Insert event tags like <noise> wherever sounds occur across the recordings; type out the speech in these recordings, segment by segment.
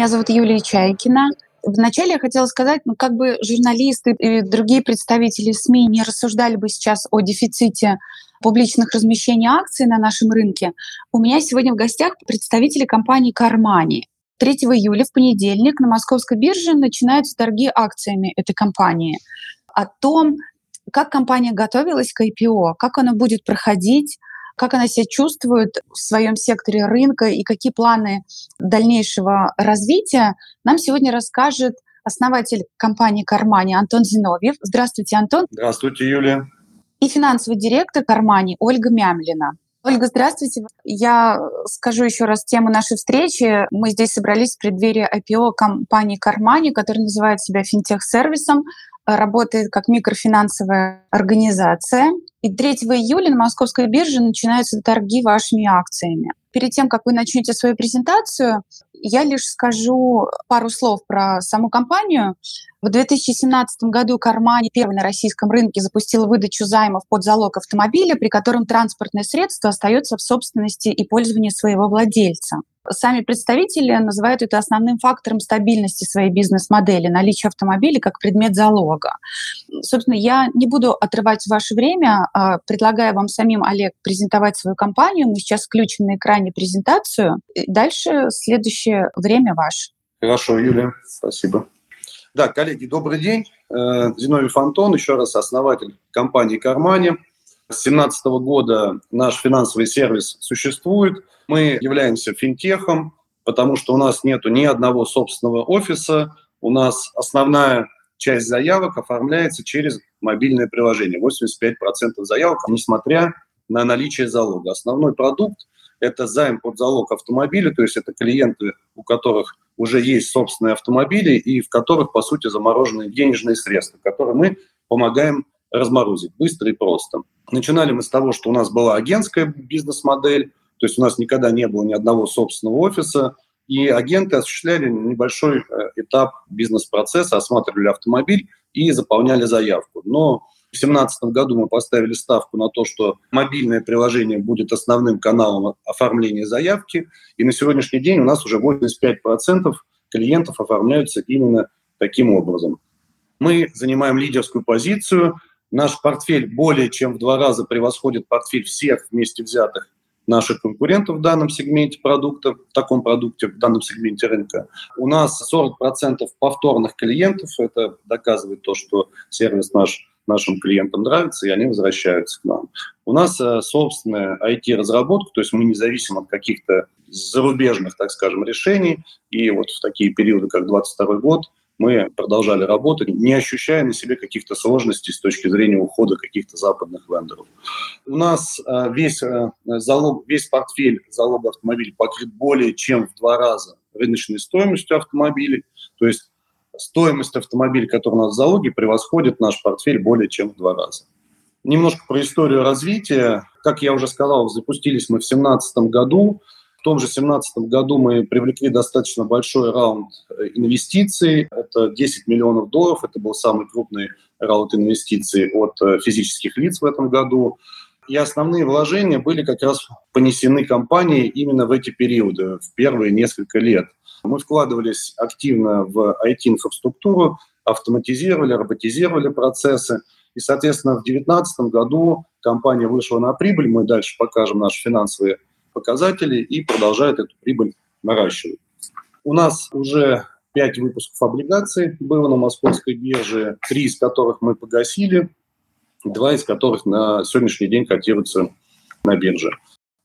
Меня зовут Юлия Чайкина. Вначале я хотела сказать, ну как бы журналисты и другие представители СМИ не рассуждали бы сейчас о дефиците публичных размещений акций на нашем рынке. У меня сегодня в гостях представители компании «Кармани». 3 июля, в понедельник, на московской бирже начинаются торги акциями этой компании. О том, как компания готовилась к IPO, как она будет проходить, как она себя чувствует в своем секторе рынка и какие планы дальнейшего развития, нам сегодня расскажет основатель компании «Кармани» Антон Зиновьев. Здравствуйте, Антон. Здравствуйте, Юлия. И финансовый директор «Кармани» Ольга Мямлина. Ольга, здравствуйте. Я скажу еще раз тему нашей встречи. Мы здесь собрались в преддверии IPO компании «Кармани», которая называет себя финтех-сервисом работает как микрофинансовая организация. И 3 июля на московской бирже начинаются торги вашими акциями. Перед тем, как вы начнете свою презентацию, я лишь скажу пару слов про саму компанию. В 2017 году Кармани первый на российском рынке запустила выдачу займов под залог автомобиля, при котором транспортное средство остается в собственности и пользовании своего владельца. Сами представители называют это основным фактором стабильности своей бизнес-модели, наличие автомобиля как предмет залога. Собственно, я не буду отрывать ваше время, а предлагаю вам самим, Олег, презентовать свою компанию. Мы сейчас включим на экране презентацию. Дальше следующее время ваше. Хорошо, Юлия, спасибо. Да, коллеги, добрый день. Э, Зиновий Антон, еще раз основатель компании «Кармани». С 2017 года наш финансовый сервис существует. Мы являемся финтехом, потому что у нас нет ни одного собственного офиса. У нас основная часть заявок оформляется через мобильное приложение. 85% заявок, несмотря на наличие залога. Основной продукт – это займ под залог автомобиля, то есть это клиенты, у которых уже есть собственные автомобили и в которых, по сути, заморожены денежные средства, которые мы помогаем разморозить быстро и просто. Начинали мы с того, что у нас была агентская бизнес-модель, то есть у нас никогда не было ни одного собственного офиса, и агенты осуществляли небольшой э, этап бизнес-процесса, осматривали автомобиль и заполняли заявку. Но в 2017 году мы поставили ставку на то, что мобильное приложение будет основным каналом оформления заявки, и на сегодняшний день у нас уже 85% клиентов оформляются именно таким образом. Мы занимаем лидерскую позицию – Наш портфель более чем в два раза превосходит портфель всех вместе взятых наших конкурентов в данном сегменте продукта, в таком продукте, в данном сегменте рынка. У нас 40% повторных клиентов. Это доказывает то, что сервис наш нашим клиентам нравится, и они возвращаются к нам. У нас э, собственная IT-разработка, то есть мы не зависим от каких-то зарубежных, так скажем, решений. И вот в такие периоды, как 2022 год, мы продолжали работать, не ощущая на себе каких-то сложностей с точки зрения ухода каких-то западных вендоров. У нас э, весь, э, залог, весь портфель залога автомобиля покрыт более чем в два раза рыночной стоимостью автомобилей. То есть стоимость автомобиля, который у нас в залоге, превосходит наш портфель более чем в два раза. Немножко про историю развития. Как я уже сказал, запустились мы в 2017 году. В том же 2017 году мы привлекли достаточно большой раунд э, инвестиций. Это 10 миллионов долларов. Это был самый крупный раунд инвестиций от э, физических лиц в этом году. И основные вложения были как раз понесены компанией именно в эти периоды, в первые несколько лет. Мы вкладывались активно в IT-инфраструктуру, автоматизировали, роботизировали процессы. И, соответственно, в 2019 году компания вышла на прибыль. Мы дальше покажем наши финансовые показатели и продолжает эту прибыль наращивать. У нас уже пять выпусков облигаций было на московской бирже, три из которых мы погасили, два из которых на сегодняшний день котируются на бирже.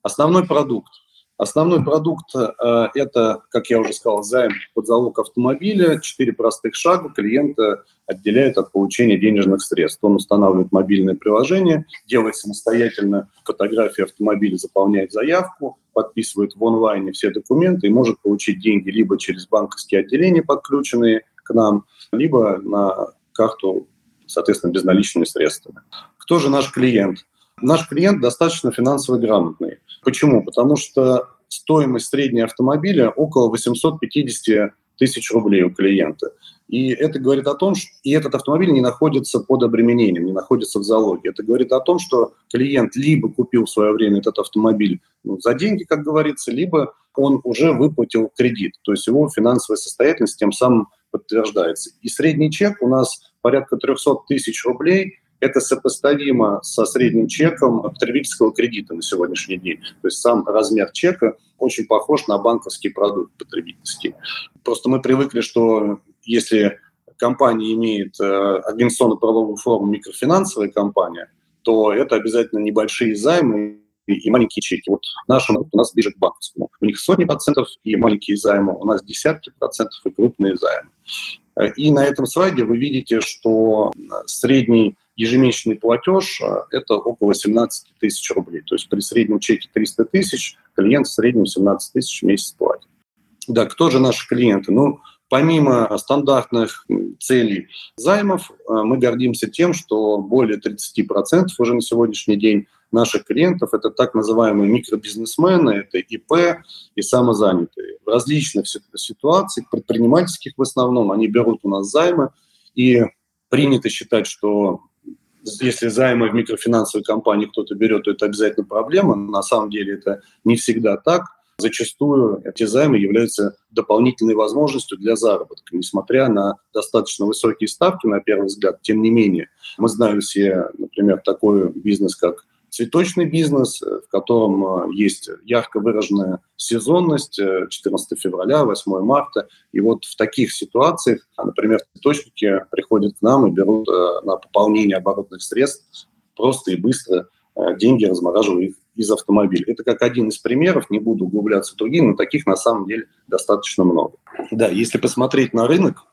Основной продукт Основной продукт э, – это, как я уже сказал, займ под залог автомобиля. Четыре простых шага клиента отделяют от получения денежных средств. Он устанавливает мобильное приложение, делает самостоятельно фотографии автомобиля, заполняет заявку, подписывает в онлайне все документы и может получить деньги либо через банковские отделения, подключенные к нам, либо на карту, соответственно, безналичными средствами. Кто же наш клиент? Наш клиент достаточно финансово грамотный. Почему? Потому что стоимость средней автомобиля около 850 тысяч рублей у клиента. И это говорит о том, что и этот автомобиль не находится под обременением, не находится в залоге. Это говорит о том, что клиент либо купил в свое время этот автомобиль ну, за деньги, как говорится, либо он уже выплатил кредит. То есть его финансовая состоятельность тем самым подтверждается. И средний чек у нас порядка 300 тысяч рублей. Это сопоставимо со средним чеком потребительского кредита на сегодняшний день. То есть сам размер чека очень похож на банковский продукт потребительский. Просто мы привыкли, что если компания имеет э, организационно-правовую форму микрофинансовая компания, то это обязательно небольшие займы и маленькие чеки. Вот нашему у нас ближе к банковскому. У них сотни процентов и маленькие займы, у нас десятки процентов и крупные займы. Э, и на этом слайде вы видите, что средний ежемесячный платеж э, – это около 17 тысяч рублей. То есть при среднем чеке 300 тысяч клиент в среднем 17 тысяч в месяц платит. Да, кто же наши клиенты? Ну, Помимо стандартных целей займов, э, мы гордимся тем, что более 30% уже на сегодняшний день наших клиентов – это так называемые микробизнесмены, это ИП и самозанятые. В различных ситуациях, предпринимательских в основном, они берут у нас займы, и принято считать, что если займы в микрофинансовой компании кто-то берет, то это обязательно проблема. На самом деле это не всегда так. Зачастую эти займы являются дополнительной возможностью для заработка, несмотря на достаточно высокие ставки, на первый взгляд. Тем не менее, мы знаем все, например, такой бизнес, как цветочный бизнес, э, в котором э, есть ярко выраженная сезонность 14 э, февраля, 8 марта. И вот в таких ситуациях, например, цветочники приходят к нам и берут на пополнение оборотных средств просто и быстро деньги, размораживая их из автомобиля. Это как один из примеров, не буду углубляться в другие, но таких на самом деле достаточно много. Да, если посмотреть на рынок,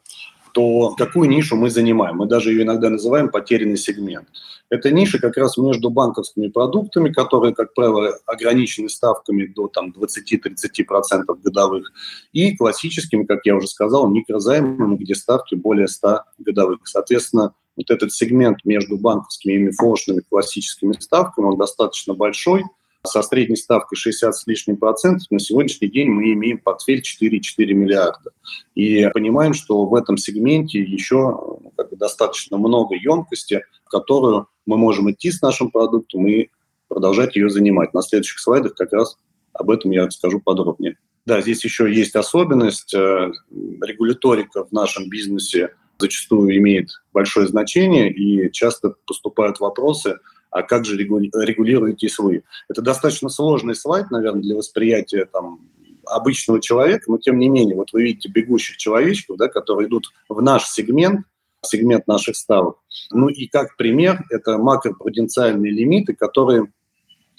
то какую нишу мы занимаем? Мы даже ее иногда называем потерянный сегмент. Это ниша как раз между банковскими продуктами, которые, как правило, ограничены ставками до там, 20-30% годовых, и классическими, как я уже сказал, микрозаймами, где ставки более 100 годовых. Соответственно, вот этот сегмент между банковскими и мифошными классическими ставками, он достаточно большой – со средней ставкой 60 с лишним процентов, на сегодняшний день мы имеем портфель 4,4 миллиарда. И понимаем, что в этом сегменте еще ну, как бы достаточно много емкости, которую мы можем идти с нашим продуктом и продолжать ее занимать. На следующих слайдах как раз об этом я расскажу подробнее. Да, здесь еще есть особенность. Э, регуляторика в нашем бизнесе зачастую имеет большое значение, и часто поступают вопросы – а как же регулируетесь вы? Это достаточно сложный слайд, наверное, для восприятия там, обычного человека, но тем не менее, вот вы видите бегущих человечков, да, которые идут в наш сегмент, сегмент наших ставок. Ну и как пример, это макропруденциальные лимиты, которые,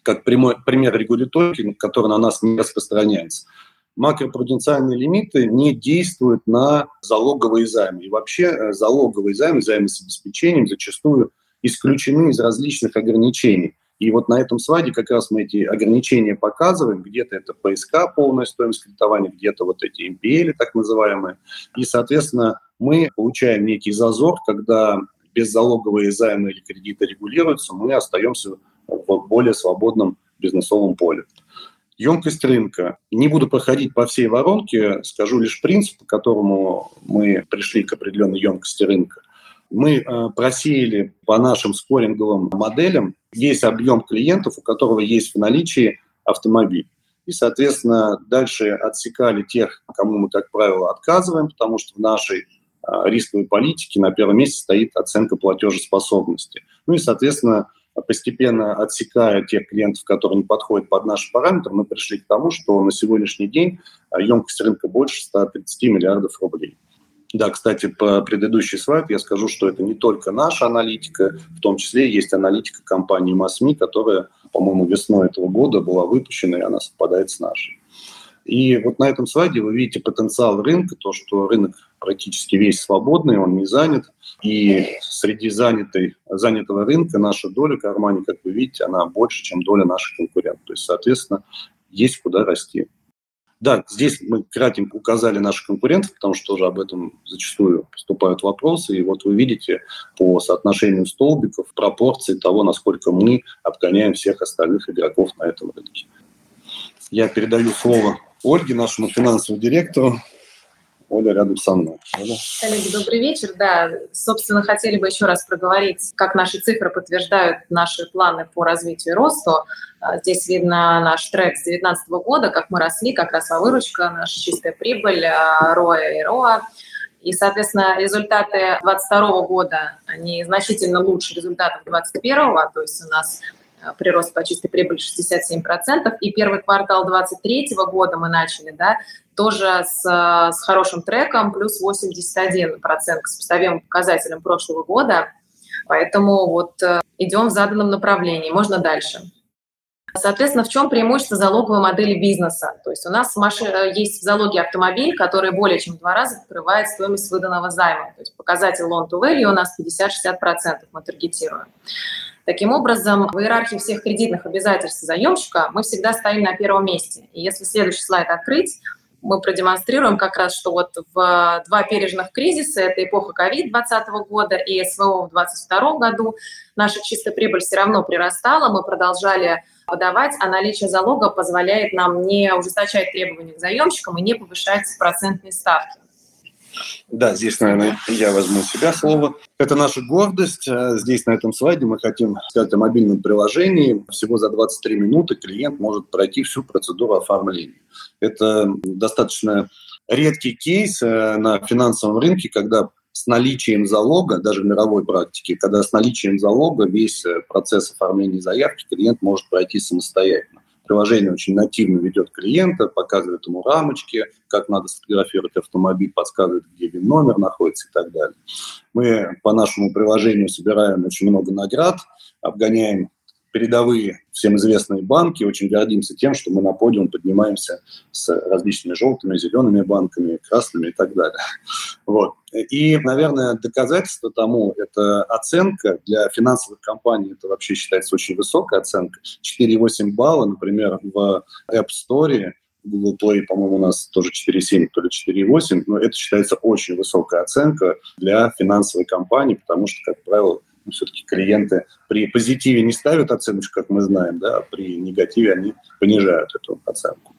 как прямой, пример регуляторики, который на нас не распространяется. Макропруденциальные лимиты не действуют на залоговые займы. И вообще э, залоговые займы, займы с обеспечением зачастую – исключены из различных ограничений. И вот на этом слайде как раз мы эти ограничения показываем. Где-то это ПСК, полная стоимость кредитования, где-то вот эти МПЛ, так называемые. И, соответственно, мы получаем некий зазор, когда беззалоговые займы или кредиты регулируются, мы остаемся в более свободном бизнесовом поле. Емкость рынка. Не буду проходить по всей воронке, скажу лишь принцип, по которому мы пришли к определенной емкости рынка – мы э, просеяли по нашим скоринговым моделям весь объем клиентов, у которого есть в наличии автомобиль. И, соответственно, дальше отсекали тех, кому мы, как правило, отказываем, потому что в нашей э, рисковой политике на первом месте стоит оценка платежеспособности. Ну и, соответственно, постепенно отсекая тех клиентов, которые не подходят под наши параметры, мы пришли к тому, что на сегодняшний день э, емкость рынка больше 130 миллиардов рублей. Да, кстати, по предыдущий слайд я скажу, что это не только наша аналитика, в том числе есть аналитика компании МАСМИ, которая, по-моему, весной этого года была выпущена, и она совпадает с нашей. И вот на этом слайде вы видите потенциал рынка, то, что рынок практически весь свободный, он не занят. И среди занятой, занятого рынка наша доля кармане, как вы видите, она больше, чем доля наших конкурентов. То есть, соответственно, есть куда расти. Да, здесь мы кратенько указали наших конкурентов, потому что тоже об этом зачастую поступают вопросы. И вот вы видите по соотношению столбиков пропорции того, насколько мы обгоняем всех остальных игроков на этом рынке. Я передаю слово Ольге, нашему финансовому директору. Оля рядом со мной. Оля? Коллеги, добрый вечер. Да, собственно, хотели бы еще раз проговорить, как наши цифры подтверждают наши планы по развитию и росту. А, здесь видно наш трек с 2019 года, как мы росли, как росла выручка, наша чистая прибыль, РОА и РОА. И, соответственно, результаты 2022 года, они значительно лучше результатов 2021, то есть у нас прирост по чистой прибыли 67%, и первый квартал 2023 года мы начали, да, тоже с, с хорошим треком, плюс 81% к сопоставимым показателям прошлого года, поэтому вот э, идем в заданном направлении, можно дальше. Соответственно, в чем преимущество залоговой модели бизнеса? То есть у нас. Э, есть в залоге автомобиль, который более чем в два раза покрывает стоимость выданного займа. То есть показатель loan to value у нас 50-60% мы таргетируем. Таким образом, в иерархии всех кредитных обязательств заемщика мы всегда стоим на первом месте. И если следующий слайд открыть, мы продемонстрируем как раз, что вот в два пережных кризиса, это эпоха ковид 2020 года и СВО в 2022 году, наша чистая прибыль все равно прирастала, мы продолжали подавать, а наличие залога позволяет нам не ужесточать требования к заемщикам и не повышать процентные ставки. Да, здесь, наверное, я возьму себя слово. Это наша гордость. Э, здесь, на этом слайде, мы хотим сказать о мобильном приложении. Всего за 23 минуты клиент может пройти всю процедуру оформления. Это достаточно редкий кейс э, на финансовом рынке, когда с наличием залога, даже в мировой практике, когда с наличием залога весь э, процесс оформления заявки клиент может пройти самостоятельно. Приложение очень нативно ведет клиента, показывает ему рамочки, как надо сфотографировать автомобиль, подсказывает, где ВИН-номер находится и так далее. Мы по нашему приложению собираем очень много наград, обгоняем передовые всем известные банки. Очень гордимся тем, что мы на подиум поднимаемся с различными желтыми, зелеными банками, красными и так далее. Вот. И, наверное, доказательство тому – это оценка. Для финансовых компаний это вообще считается очень высокая оценка. 4,8 балла, например, в App Store Google Play, по-моему, у нас тоже 4,7, то ли 4,8, но это считается очень высокая оценка для финансовой компании, потому что, как правило, все-таки клиенты при позитиве не ставят оценочку, как мы знаем, да, а при негативе они понижают эту оценку.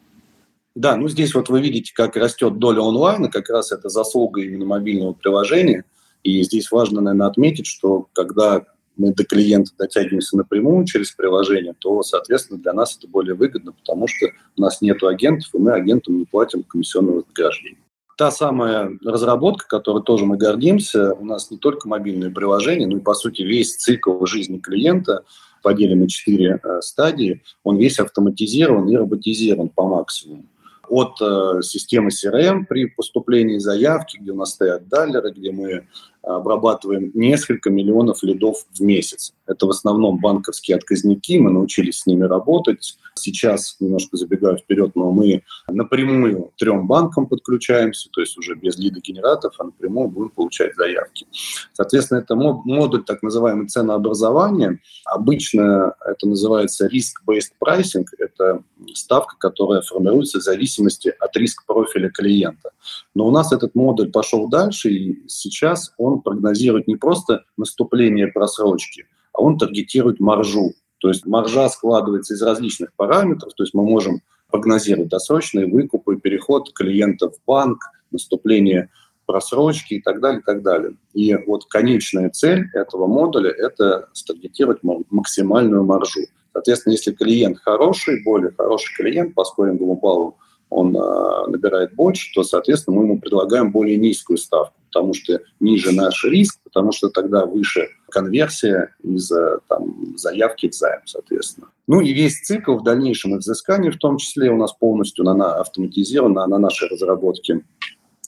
Да, ну здесь вот вы видите, как растет доля онлайна, как раз это заслуга именно мобильного приложения. И здесь важно, наверное, отметить, что когда мы до клиента дотягиваемся напрямую через приложение, то, соответственно, для нас это более выгодно, потому что у нас нет агентов, и мы агентам не платим комиссионного вознаграждения та самая разработка, которой тоже мы гордимся, у нас не только мобильное приложение, но и, по сути, весь цикл жизни клиента поделен на четыре э, стадии, он весь автоматизирован и роботизирован по максимуму. От э, системы CRM при поступлении заявки, где у нас стоят даллеры, где мы обрабатываем несколько миллионов лидов в месяц. Это в основном банковские отказники, мы научились с ними работать. Сейчас, немножко забегаю вперед, но мы напрямую трем банкам подключаемся, то есть уже без лидогенераторов, а напрямую будем получать заявки. Соответственно, это модуль так называемый ценообразования. Обычно это называется risk-based pricing. Это ставка, которая формируется в зависимости от риск-профиля клиента. Но у нас этот модуль пошел дальше, и сейчас он прогнозирует не просто наступление просрочки, а он таргетирует маржу. То есть маржа складывается из различных параметров, то есть мы можем прогнозировать досрочные выкупы, переход клиента в банк, наступление просрочки и так далее, и так далее. И вот конечная цель этого модуля – это старгетировать максимальную маржу. Соответственно, если клиент хороший, более хороший клиент по скоринговому баллу, он э, набирает больше, то, соответственно, мы ему предлагаем более низкую ставку, потому что ниже наш риск, потому что тогда выше конверсия из там, заявки в займ, соответственно. Ну и весь цикл в дальнейшем взыскания в том числе у нас полностью на, на автоматизирован на нашей разработке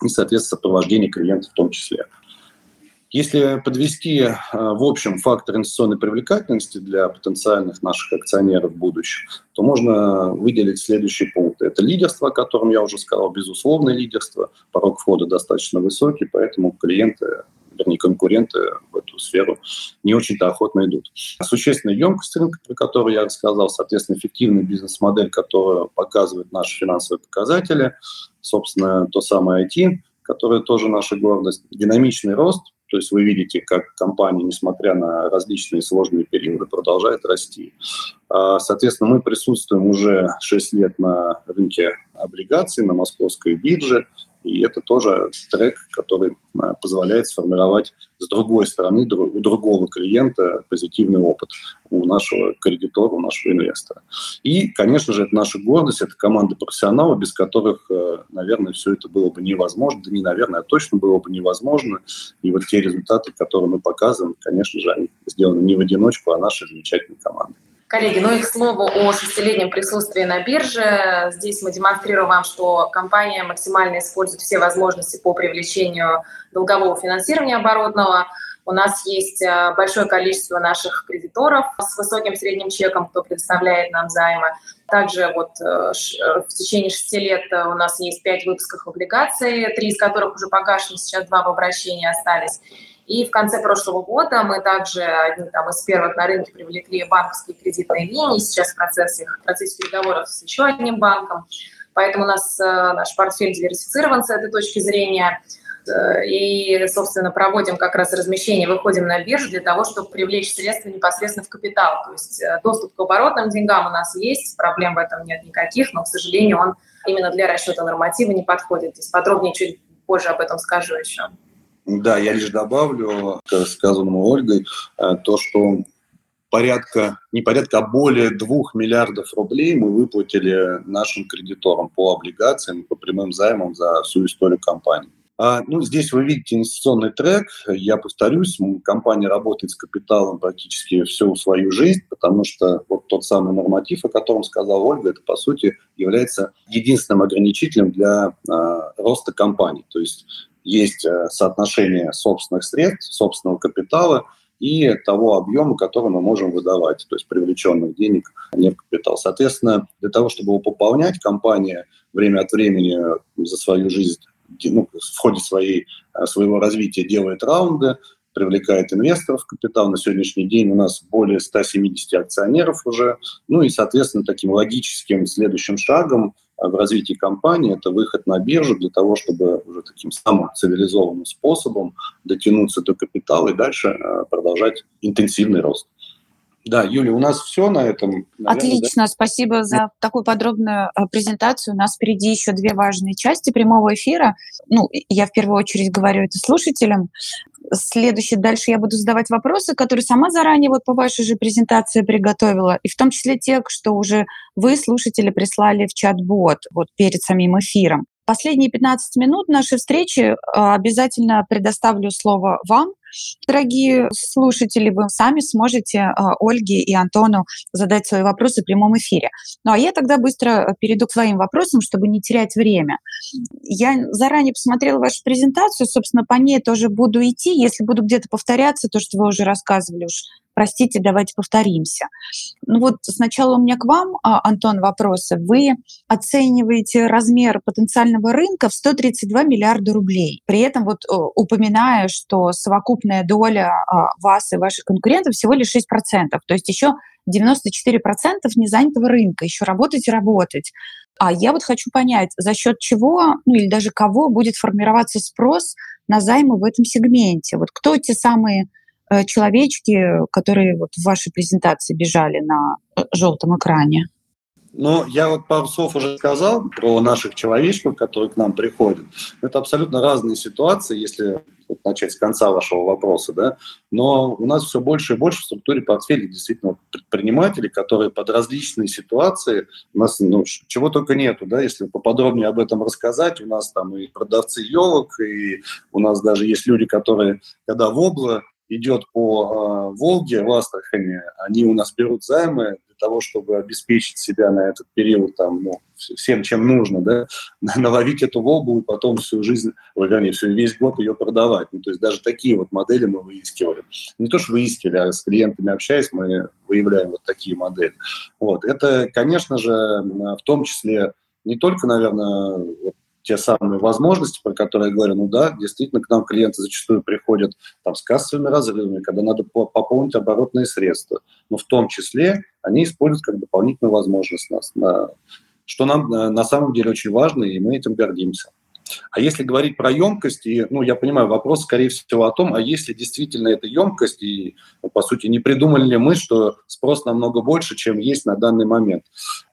и, соответственно, сопровождение клиента в том числе. Если подвести э, в общем фактор инвестиционной привлекательности для потенциальных наших акционеров в будущем, то можно выделить следующие пункты. Это лидерство, о котором я уже сказал, безусловное лидерство, порог входа достаточно высокий, поэтому клиенты вернее, конкуренты в эту сферу не очень-то охотно идут. Существенная емкость рынка, про которую я рассказал, соответственно, эффективная бизнес-модель, которая показывает наши финансовые показатели, собственно, то самое IT, которое тоже наша гордость, динамичный рост, то есть вы видите, как компания, несмотря на различные сложные периоды, продолжает расти. А, соответственно, мы присутствуем уже 6 лет на рынке облигаций, на московской бирже, И это тоже трек, который позволяет сформировать с другой стороны у другого клиента позитивный опыт у нашего кредитора, у нашего инвестора. И, конечно же, это наша гордость, это команда профессионалов, без которых, э, наверное, все это было бы невозможно. Да не наверное, а точно было бы невозможно. И вот те результаты, которые мы показываем, конечно же, они сделаны не в одиночку, а нашей замечательной командой. Коллеги, ну и к слову о шестилетнем присутствии на бирже. Здесь мы демонстрируем вам, что компания максимально использует все возможности по привлечению долгового финансирования оборотного. У нас есть э, большое количество наших кредиторов с высоким средним чеком, кто предоставляет нам займы. Также вот э, э, в течение шести лет у нас есть пять выпусков облигаций, три из которых уже погашены, сейчас два в обращении остались. И в конце прошлого года мы также одни там, из первых на рынке привлекли банковские кредитные линии. Сейчас в процессе, в процессе переговоров с еще одним банком. Поэтому у нас наш портфель диверсифицирован с этой точки зрения. Э, и, собственно, проводим как раз размещение, выходим на биржу для того, чтобы привлечь средства непосредственно в капитал. То есть э, доступ к оборотным деньгам у нас есть, проблем в этом нет никаких, но, к сожалению, он именно для расчета норматива не подходит. То есть подробнее чуть позже об этом скажу еще. Да, я лишь добавлю к сказанному Ольгой э, то, что порядка, не порядка, а более двух миллиардов рублей мы выплатили нашим кредиторам по облигациям, по прямым займам за всю историю компании. А, ну, здесь вы видите инвестиционный трек. Я повторюсь, компания работает с капиталом практически всю свою жизнь, потому что вот тот самый норматив, о котором сказала Ольга, это, по сути, является единственным ограничителем для э, роста компании. То есть есть э, соотношение собственных средств, собственного капитала и того объема, который мы можем выдавать, то есть привлеченных денег не в капитал. Соответственно, для того, чтобы его пополнять, компания время от времени за свою жизнь ну, в ходе своей, э, своего развития делает раунды, привлекает инвесторов в капитал. На сегодняшний день у нас более 170 акционеров уже. Ну и, соответственно, таким логическим следующим шагом в развитии компании это выход на биржу для того, чтобы уже таким самым цивилизованным способом дотянуться до капитала и дальше э, продолжать интенсивный рост. Да, Юля, у нас все на этом. Наверное, Отлично, да? спасибо за такую подробную а, презентацию. У нас впереди еще две важные части прямого эфира. Ну, я в первую очередь говорю это слушателям. Следующее, дальше я буду задавать вопросы, которые сама заранее вот по вашей же презентации приготовила, и в том числе те, что уже вы, слушатели, прислали в чат-бот вот перед самим эфиром. Последние 15 минут нашей встречи а, обязательно предоставлю слово вам, Дорогие слушатели, вы сами сможете а, Ольге и Антону задать свои вопросы в прямом эфире. Ну а я тогда быстро перейду к своим вопросам, чтобы не терять время. Я заранее посмотрела вашу презентацию, собственно, по ней тоже буду идти. Если буду где-то повторяться, то, что вы уже рассказывали, уж простите, давайте повторимся. Ну вот сначала у меня к вам, а, Антон, вопросы. Вы оцениваете размер потенциального рынка в 132 миллиарда рублей, при этом вот упоминая, что совокупная доля а, вас и ваших конкурентов всего лишь 6%, то есть еще 94% незанятого рынка, еще работать и работать. А я вот хочу понять, за счет чего, ну или даже кого будет формироваться спрос на займы в этом сегменте. Вот кто те самые Э, человечки, которые вот в вашей презентации бежали на э, желтом экране? Ну, я вот пару слов уже сказал про наших человечков, которые к нам приходят. Это абсолютно разные ситуации, если вот начать с конца вашего вопроса, да. Но у нас все больше и больше в структуре портфеля действительно предпринимателей, которые под различные ситуации, у нас ну, чего только нету, да, если поподробнее об этом рассказать, у нас там и продавцы елок, и у нас даже есть люди, которые, когда в обло идет по э, Волге в Астрахани, они у нас берут займы для того, чтобы обеспечить себя на этот период там, ну, всем, чем нужно, да, <laughs> наловить эту Волгу и потом всю жизнь, вернее, всю, весь год ее продавать. Ну, то есть даже такие вот модели мы выискивали. Не то, что выискивали, а с клиентами общаясь, мы выявляем вот такие модели. Вот. Это, конечно же, в том числе не только, наверное, вот те самые возможности, про которые я говорю, ну да, действительно, к нам клиенты зачастую приходят там, с кассовыми разрывами, когда надо пополнить оборотные средства. Но в том числе они используют как дополнительную возможность нас, на, что нам на самом деле очень важно, и мы этим гордимся. А если говорить про емкость, и, ну, я понимаю, вопрос, скорее всего, о том, а если действительно это емкость, и, ну, по сути, не придумали ли мы, что спрос намного больше, чем есть на данный момент.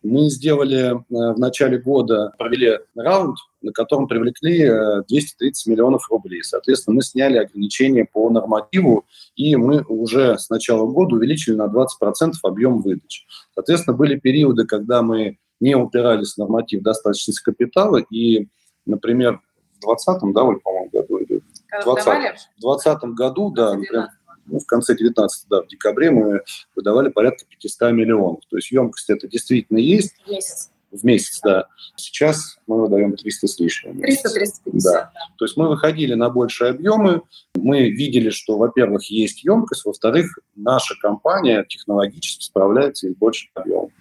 Мы сделали э, в начале года, провели раунд, на котором привлекли 230 э, миллионов рублей. Соответственно, мы сняли ограничения по нормативу, и мы уже с начала года увеличили на 20% объем выдачи. Соответственно, были периоды, когда мы не упирались в норматив достаточности капитала, и Например, в 2020, да, Оль, по-моему, году или в 2020 году, да, например, ну, в конце 19 да, в декабре мы выдавали порядка 500 миллионов. То есть емкость это действительно есть. В месяц. В месяц, да. Сейчас мы выдаем 300 с лишним. 300-350. Да. да. То есть мы выходили на большие объемы, мы видели, что, во-первых, есть емкость, во-вторых, наша компания технологически справляется и с большим объемом.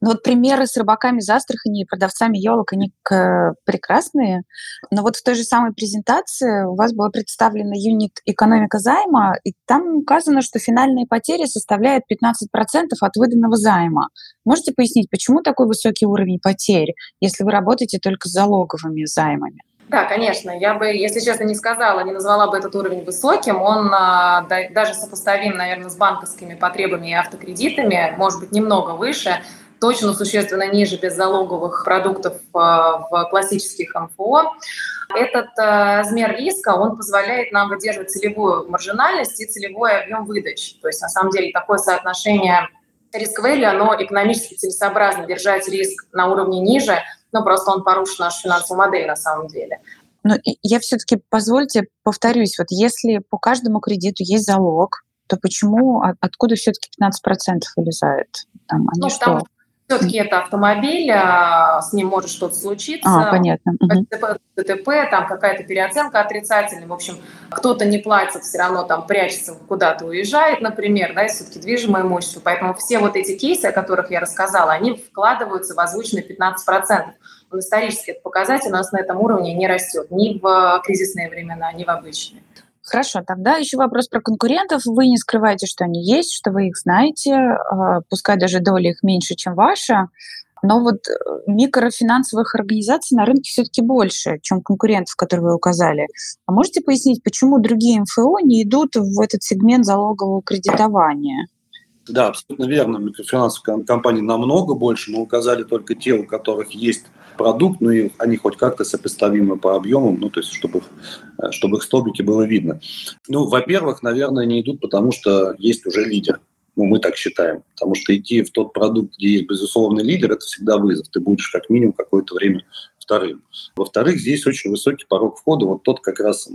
Ну вот примеры с рыбаками из Астрахани и продавцами елок, они прекрасные. Но вот в той же самой презентации у вас была представлена юнит экономика займа, и там указано, что финальные потери составляют 15% от выданного займа. Можете пояснить, почему такой высокий уровень потерь, если вы работаете только с залоговыми займами? Да, конечно. Я бы, если честно, не сказала, не назвала бы этот уровень высоким. Он а, да, даже сопоставим, наверное, с банковскими потребами и автокредитами, может быть, немного выше точно существенно ниже беззалоговых продуктов а, в классических МФО. Этот а, размер риска, он позволяет нам выдерживать целевую маржинальность и целевой объем выдачи. То есть, на самом деле, такое соотношение риск-вэлю, оно экономически целесообразно держать риск на уровне ниже, но просто он порушит нашу финансовую модель на самом деле. Но я все-таки, позвольте, повторюсь, вот если по каждому кредиту есть залог, то почему, откуда все-таки 15% вылезает? Там, они ну, что? Там все-таки это автомобиль, а, с ним может что-то случиться. А, понятно. ДТП, ДТП, там какая-то переоценка отрицательная. В общем, кто-то не платит, все равно там прячется, куда-то уезжает, например, да, и все-таки движимое имущество. Поэтому все вот эти кейсы, о которых я рассказала, они вкладываются в озвученные 15%. Но исторически этот показатель у нас на этом уровне не растет ни в кризисные времена, ни в обычные. Хорошо, тогда еще вопрос про конкурентов. Вы не скрываете, что они есть, что вы их знаете, а, пускай даже доля их меньше, чем ваша, но вот э, микрофинансовых организаций на рынке все-таки больше, чем конкурентов, которые вы указали. А можете пояснить, почему другие МФО не идут в этот сегмент залогового кредитования? Да, абсолютно верно. Микрофинансовых компаний намного больше. Мы указали только те, у которых есть продукт, ну и они хоть как-то сопоставимы по объемам, ну то есть чтобы, э, чтобы их столбики было видно. Ну, во-первых, наверное, не идут, потому что есть уже лидер. Ну, мы так считаем. Потому что идти в тот продукт, где есть безусловный лидер, это всегда вызов. Ты будешь как минимум какое-то время вторым. Во-вторых, здесь очень высокий порог входа. Вот тот как раз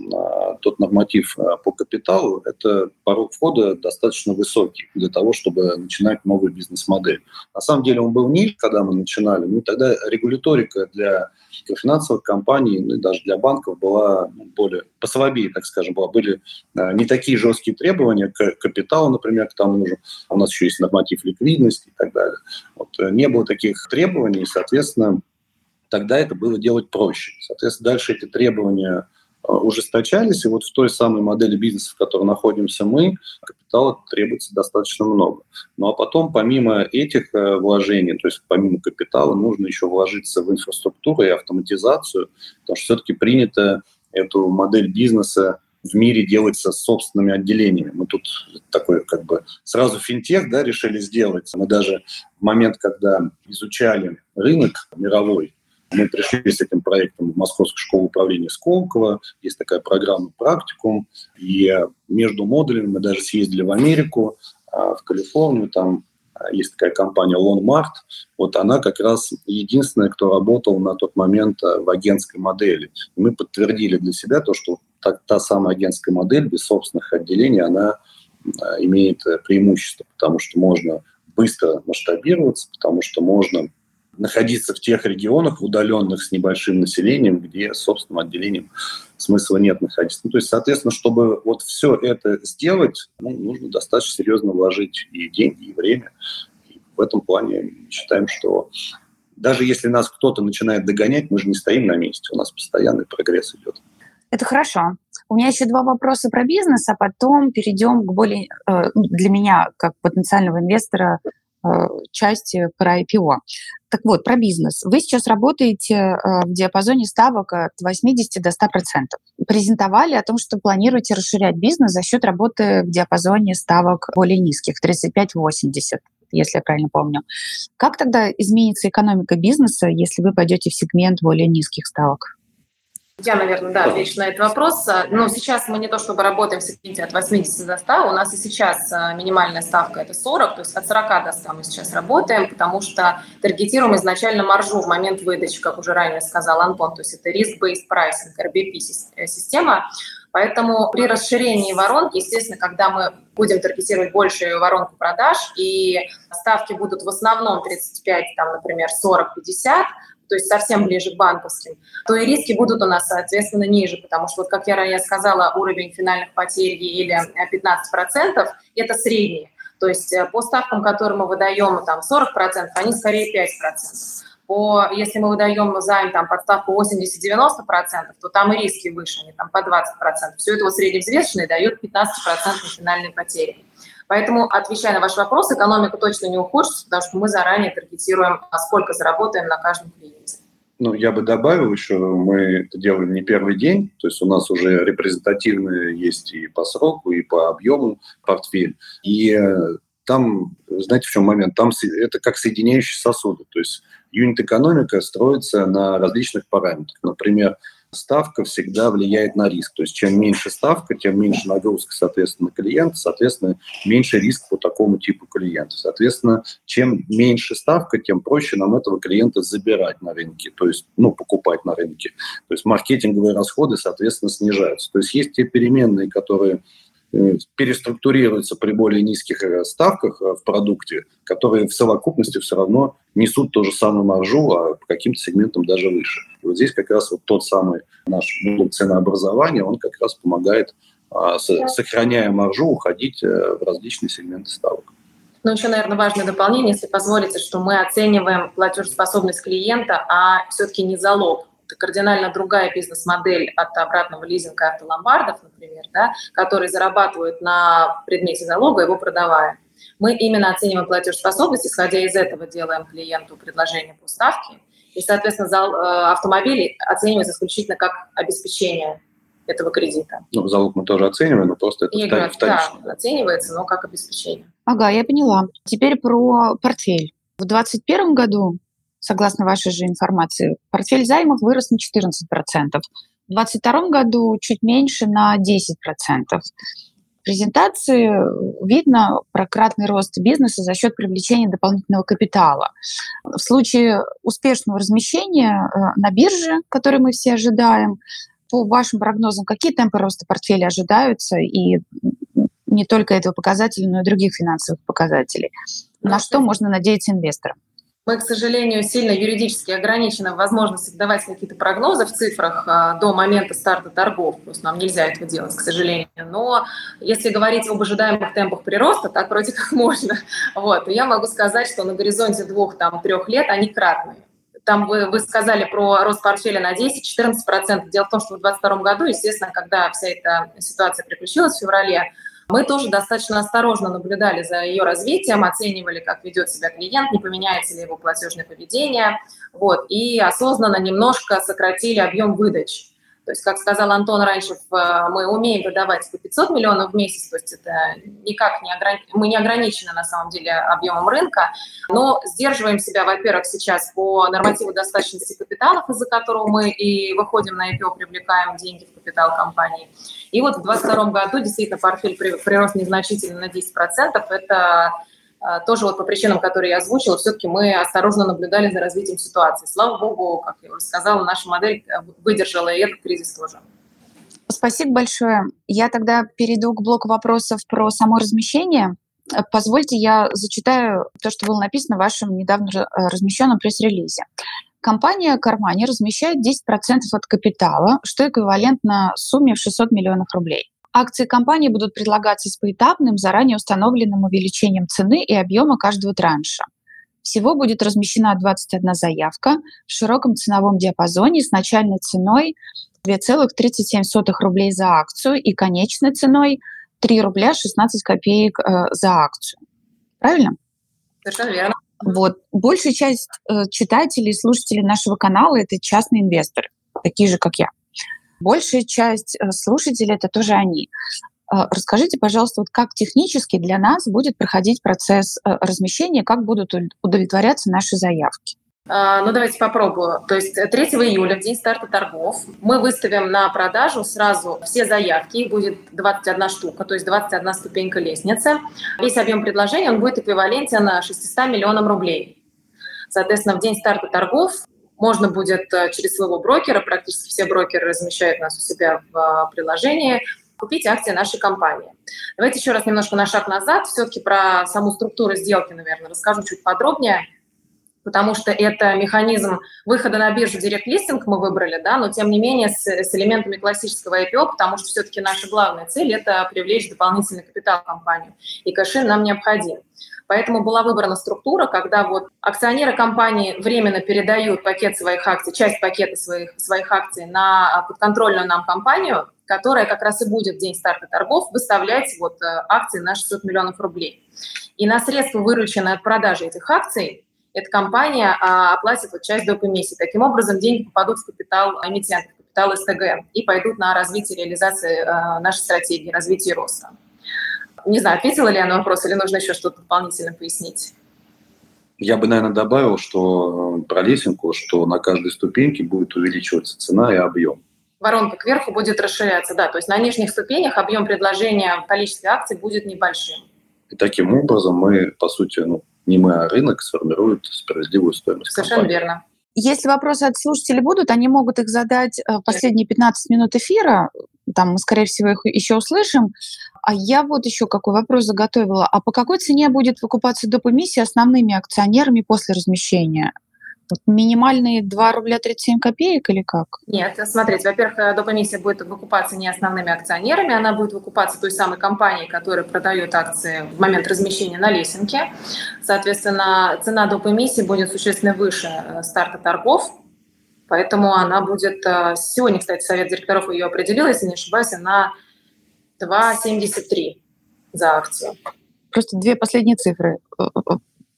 тот норматив а, по капиталу, это порог входа достаточно высокий для того, чтобы начинать новую бизнес-модель. На самом деле он был ниже, когда мы начинали, ну тогда регуляторика для финансовых компаний, ну и даже для банков была ну, более послабее, так скажем, была. Были а, не такие жесткие требования к капиталу, например, к тому же. У нас еще есть норматив ликвидности и так далее. Вот, э, не было таких требований, соответственно, тогда это было делать проще. Соответственно, дальше эти требования э, ужесточались, и вот в той самой модели бизнеса, в которой находимся мы, капитала требуется достаточно много. Ну а потом, помимо этих э, вложений, то есть помимо капитала, нужно еще вложиться в инфраструктуру и автоматизацию, потому что все-таки принято эту модель бизнеса в мире делать со собственными отделениями. Мы тут такой как бы сразу финтех да, решили сделать. Мы даже в момент, когда изучали рынок мировой, мы пришли с этим проектом в Московскую школу управления Сколково. Есть такая программа «Практикум». И между модулями мы даже съездили в Америку, а, в Калифорнию. Там а, есть такая компания Longmart. Вот она как раз единственная, кто работал на тот момент а, в агентской модели. Мы подтвердили для себя то, что та, та самая агентская модель без собственных отделений, она имеет преимущество, потому что можно быстро масштабироваться, потому что можно находиться в тех регионах, удаленных с небольшим населением, где собственным отделением смысла нет находиться. Ну, то есть, соответственно, чтобы вот все это сделать, ну, нужно достаточно серьезно вложить и деньги, и время. И в этом плане считаем, что даже если нас кто-то начинает догонять, мы же не стоим на месте, у нас постоянный прогресс идет. Это хорошо. У меня еще два вопроса про бизнес, а потом перейдем к более, э, для меня, как потенциального инвестора, части про IPO. Так вот, про бизнес. Вы сейчас работаете в диапазоне ставок от 80 до 100 процентов. Презентовали о том, что планируете расширять бизнес за счет работы в диапазоне ставок более низких, 35-80 если я правильно помню. Как тогда изменится экономика бизнеса, если вы пойдете в сегмент более низких ставок? Я, наверное, да, отвечу на этот вопрос. Но сейчас мы не то чтобы работаем в сегменте от 80 до 100, у нас и сейчас а, минимальная ставка – это 40, то есть от 40 до 100 мы сейчас работаем, потому что таргетируем изначально маржу в момент выдачи, как уже ранее сказал Антон, то есть это risk-based pricing, RBP-система. Поэтому при расширении воронки, естественно, когда мы будем таргетировать большую воронку продаж, и ставки будут в основном 35, там, например, 40-50, то есть совсем ближе к банковским, то и риски будут у нас, соответственно, ниже, потому что, вот как я ранее сказала, уровень финальных потерь или 15% – это средний. То есть э, по ставкам, которые мы выдаем, там 40%, они скорее 5% по, если мы выдаем займ там, под ставку 80-90%, то там и риски выше, они там по 20%. Все это вот средневзвешенное дает 15% финальной потери. Поэтому, отвечая на ваш вопрос, экономика точно не ухудшится, потому что мы заранее таргетируем, а сколько заработаем на каждом клиенте. Ну, я бы добавил еще, мы это делаем не первый день, то есть у нас уже репрезентативные есть и по сроку, и по объему портфель. И э, там, знаете, в чем момент? Там это как соединяющие сосуды. То есть юнит-экономика строится на различных параметрах. Например, ставка всегда влияет на риск. То есть чем меньше ставка, тем меньше нагрузка, соответственно, на клиента, соответственно, меньше риск по такому типу клиента. Соответственно, чем меньше ставка, тем проще нам этого клиента забирать на рынке, то есть, ну, покупать на рынке. То есть маркетинговые расходы, соответственно, снижаются. То есть есть те переменные, которые Э, переструктурируются при более низких э, ставках э, в продукте, которые в совокупности все равно несут ту же самую маржу, а по каким-то сегментам даже выше. И вот здесь как раз вот тот самый наш блок ценообразования, он как раз помогает, а, сохраняя маржу, уходить в различные сегменты ставок. Ну, еще, наверное, важное дополнение, если позволите, что мы оцениваем платежеспособность клиента, а все-таки не залог это кардинально другая бизнес-модель от обратного лизинга автоломбардов, например, да, которые зарабатывают на предмете залога, его продавая. Мы именно оцениваем платежеспособность, исходя из этого делаем клиенту предложение по ставке. И, соответственно, зал, э, автомобиль оценивается исключительно как обеспечение этого кредита. Ну, залог мы тоже оцениваем, но просто это вторично. Да, оценивается, но как обеспечение. Ага, я поняла. Теперь про портфель. В 2021 году согласно вашей же информации, портфель займов вырос на 14%. В 2022 году чуть меньше на 10%. В презентации видно про кратный рост бизнеса за счет привлечения дополнительного капитала. В случае успешного размещения э, на бирже, который мы все ожидаем, по вашим прогнозам, какие темпы роста портфеля ожидаются и не только этого показателя, но и других финансовых показателей? На что можно надеяться инвесторам? Мы, к сожалению, сильно юридически ограничены в возможности давать какие-то прогнозы в цифрах а, до момента старта торгов. Просто нам нельзя этого делать, к сожалению. Но если говорить об ожидаемых темпах прироста, так вроде как <laughs> можно. Вот. я могу сказать, что на горизонте двух-трех лет они кратные. Там вы, вы сказали про рост портфеля на 10-14%. Дело в том, что в 2022 году, естественно, когда вся эта ситуация приключилась в феврале, мы тоже достаточно осторожно наблюдали за ее развитием, оценивали, как ведет себя клиент, не поменяется ли его платежное поведение, вот, и осознанно немножко сократили объем выдач. То есть, как сказал Антон раньше, мы умеем выдавать по 500 миллионов в месяц, то есть это никак не ограни... мы не ограничены на самом деле объемом рынка, но сдерживаем себя, во-первых, сейчас по нормативу достаточности капиталов, из-за которого мы и выходим на IPO, привлекаем деньги в капитал компании. И вот в 2022 году действительно портфель прирос незначительно на 10%. Это тоже вот по причинам, которые я озвучила, все-таки мы осторожно наблюдали за развитием ситуации. Слава богу, как я уже сказала, наша модель э, выдержала и этот кризис тоже. Спасибо большое. Я тогда перейду к блоку вопросов про само размещение. Э, позвольте, я зачитаю то, что было написано в вашем недавно э, размещенном пресс-релизе. Компания Кармани размещает 10% от капитала, что эквивалентно сумме в 600 миллионов рублей. Акции компании будут предлагаться с поэтапным, заранее установленным увеличением цены и объема каждого транша. Всего будет размещена 21 заявка в широком ценовом диапазоне с начальной ценой 2,37 рублей за акцию и конечной ценой 3 рубля 16 копеек э, за акцию. Правильно? Совершенно верно. Вот. Большая часть э, читателей, слушателей нашего канала — это частные инвесторы, такие же, как я. Большая часть э, слушателей — это тоже они. Э, расскажите, пожалуйста, вот как технически для нас будет проходить процесс э, размещения, как будут удовлетворяться наши заявки? А, ну, давайте попробую. То есть 3 июля, в день старта торгов, мы выставим на продажу сразу все заявки. Их будет 21 штука, то есть 21 ступенька лестницы. Весь объем предложения он будет эквивалентен 600 миллионам рублей. Соответственно, в день старта торгов можно будет э, через своего брокера, практически все брокеры размещают нас у себя в а, приложении, купить акции нашей компании. Давайте еще раз немножко на шаг назад. Все-таки про саму структуру сделки, наверное, расскажу чуть подробнее потому что это механизм выхода на биржу директ-листинг мы выбрали, да, но тем не менее с, с элементами классического IPO, потому что все-таки наша главная цель – это привлечь дополнительный капитал в компанию, и кэшин нам необходим. Поэтому была выбрана структура, когда вот акционеры компании временно передают пакет своих акций, часть пакета своих, своих акций на подконтрольную нам компанию, которая как раз и будет в день старта торгов выставлять вот э, акции на 600 миллионов рублей. И на средства, вырученные от продажи этих акций, эта компания а, оплатит вот часть доп. эмиссии. Таким образом, деньги попадут в капитал эмитента, в капитал СТГ и пойдут на развитие реализации а, нашей стратегии развития и роста. Не знаю, ответила ли я на вопрос или нужно еще что-то дополнительно пояснить? Я бы, наверное, добавил, что э, про лесенку, что на каждой ступеньке будет увеличиваться цена и объем. Воронка кверху будет расширяться, да, то есть на нижних ступенях объем предложения в количестве акций будет небольшим. И таким образом мы, по сути, ну, не мы, а рынок сформирует справедливую стоимость. Совершенно компании. верно. Если вопросы от слушателей будут, они могут их задать в э, последние 15 минут эфира. Там мы, скорее всего, их еще услышим. А я вот еще какой вопрос заготовила. А по какой цене будет выкупаться доп. эмиссия основными акционерами после размещения? Минимальные 2 рубля 37 копеек или как? Нет, смотрите, во-первых, э, допомиссия будет выкупаться не основными акционерами, она будет выкупаться той самой компанией, которая продает акции в момент размещения на лесенке. Соответственно, цена доп. эмиссии будет существенно выше э, старта торгов, поэтому она будет... Э, сегодня, кстати, совет директоров ее определил, если не ошибаюсь, на 2,73 за акцию. Просто две последние цифры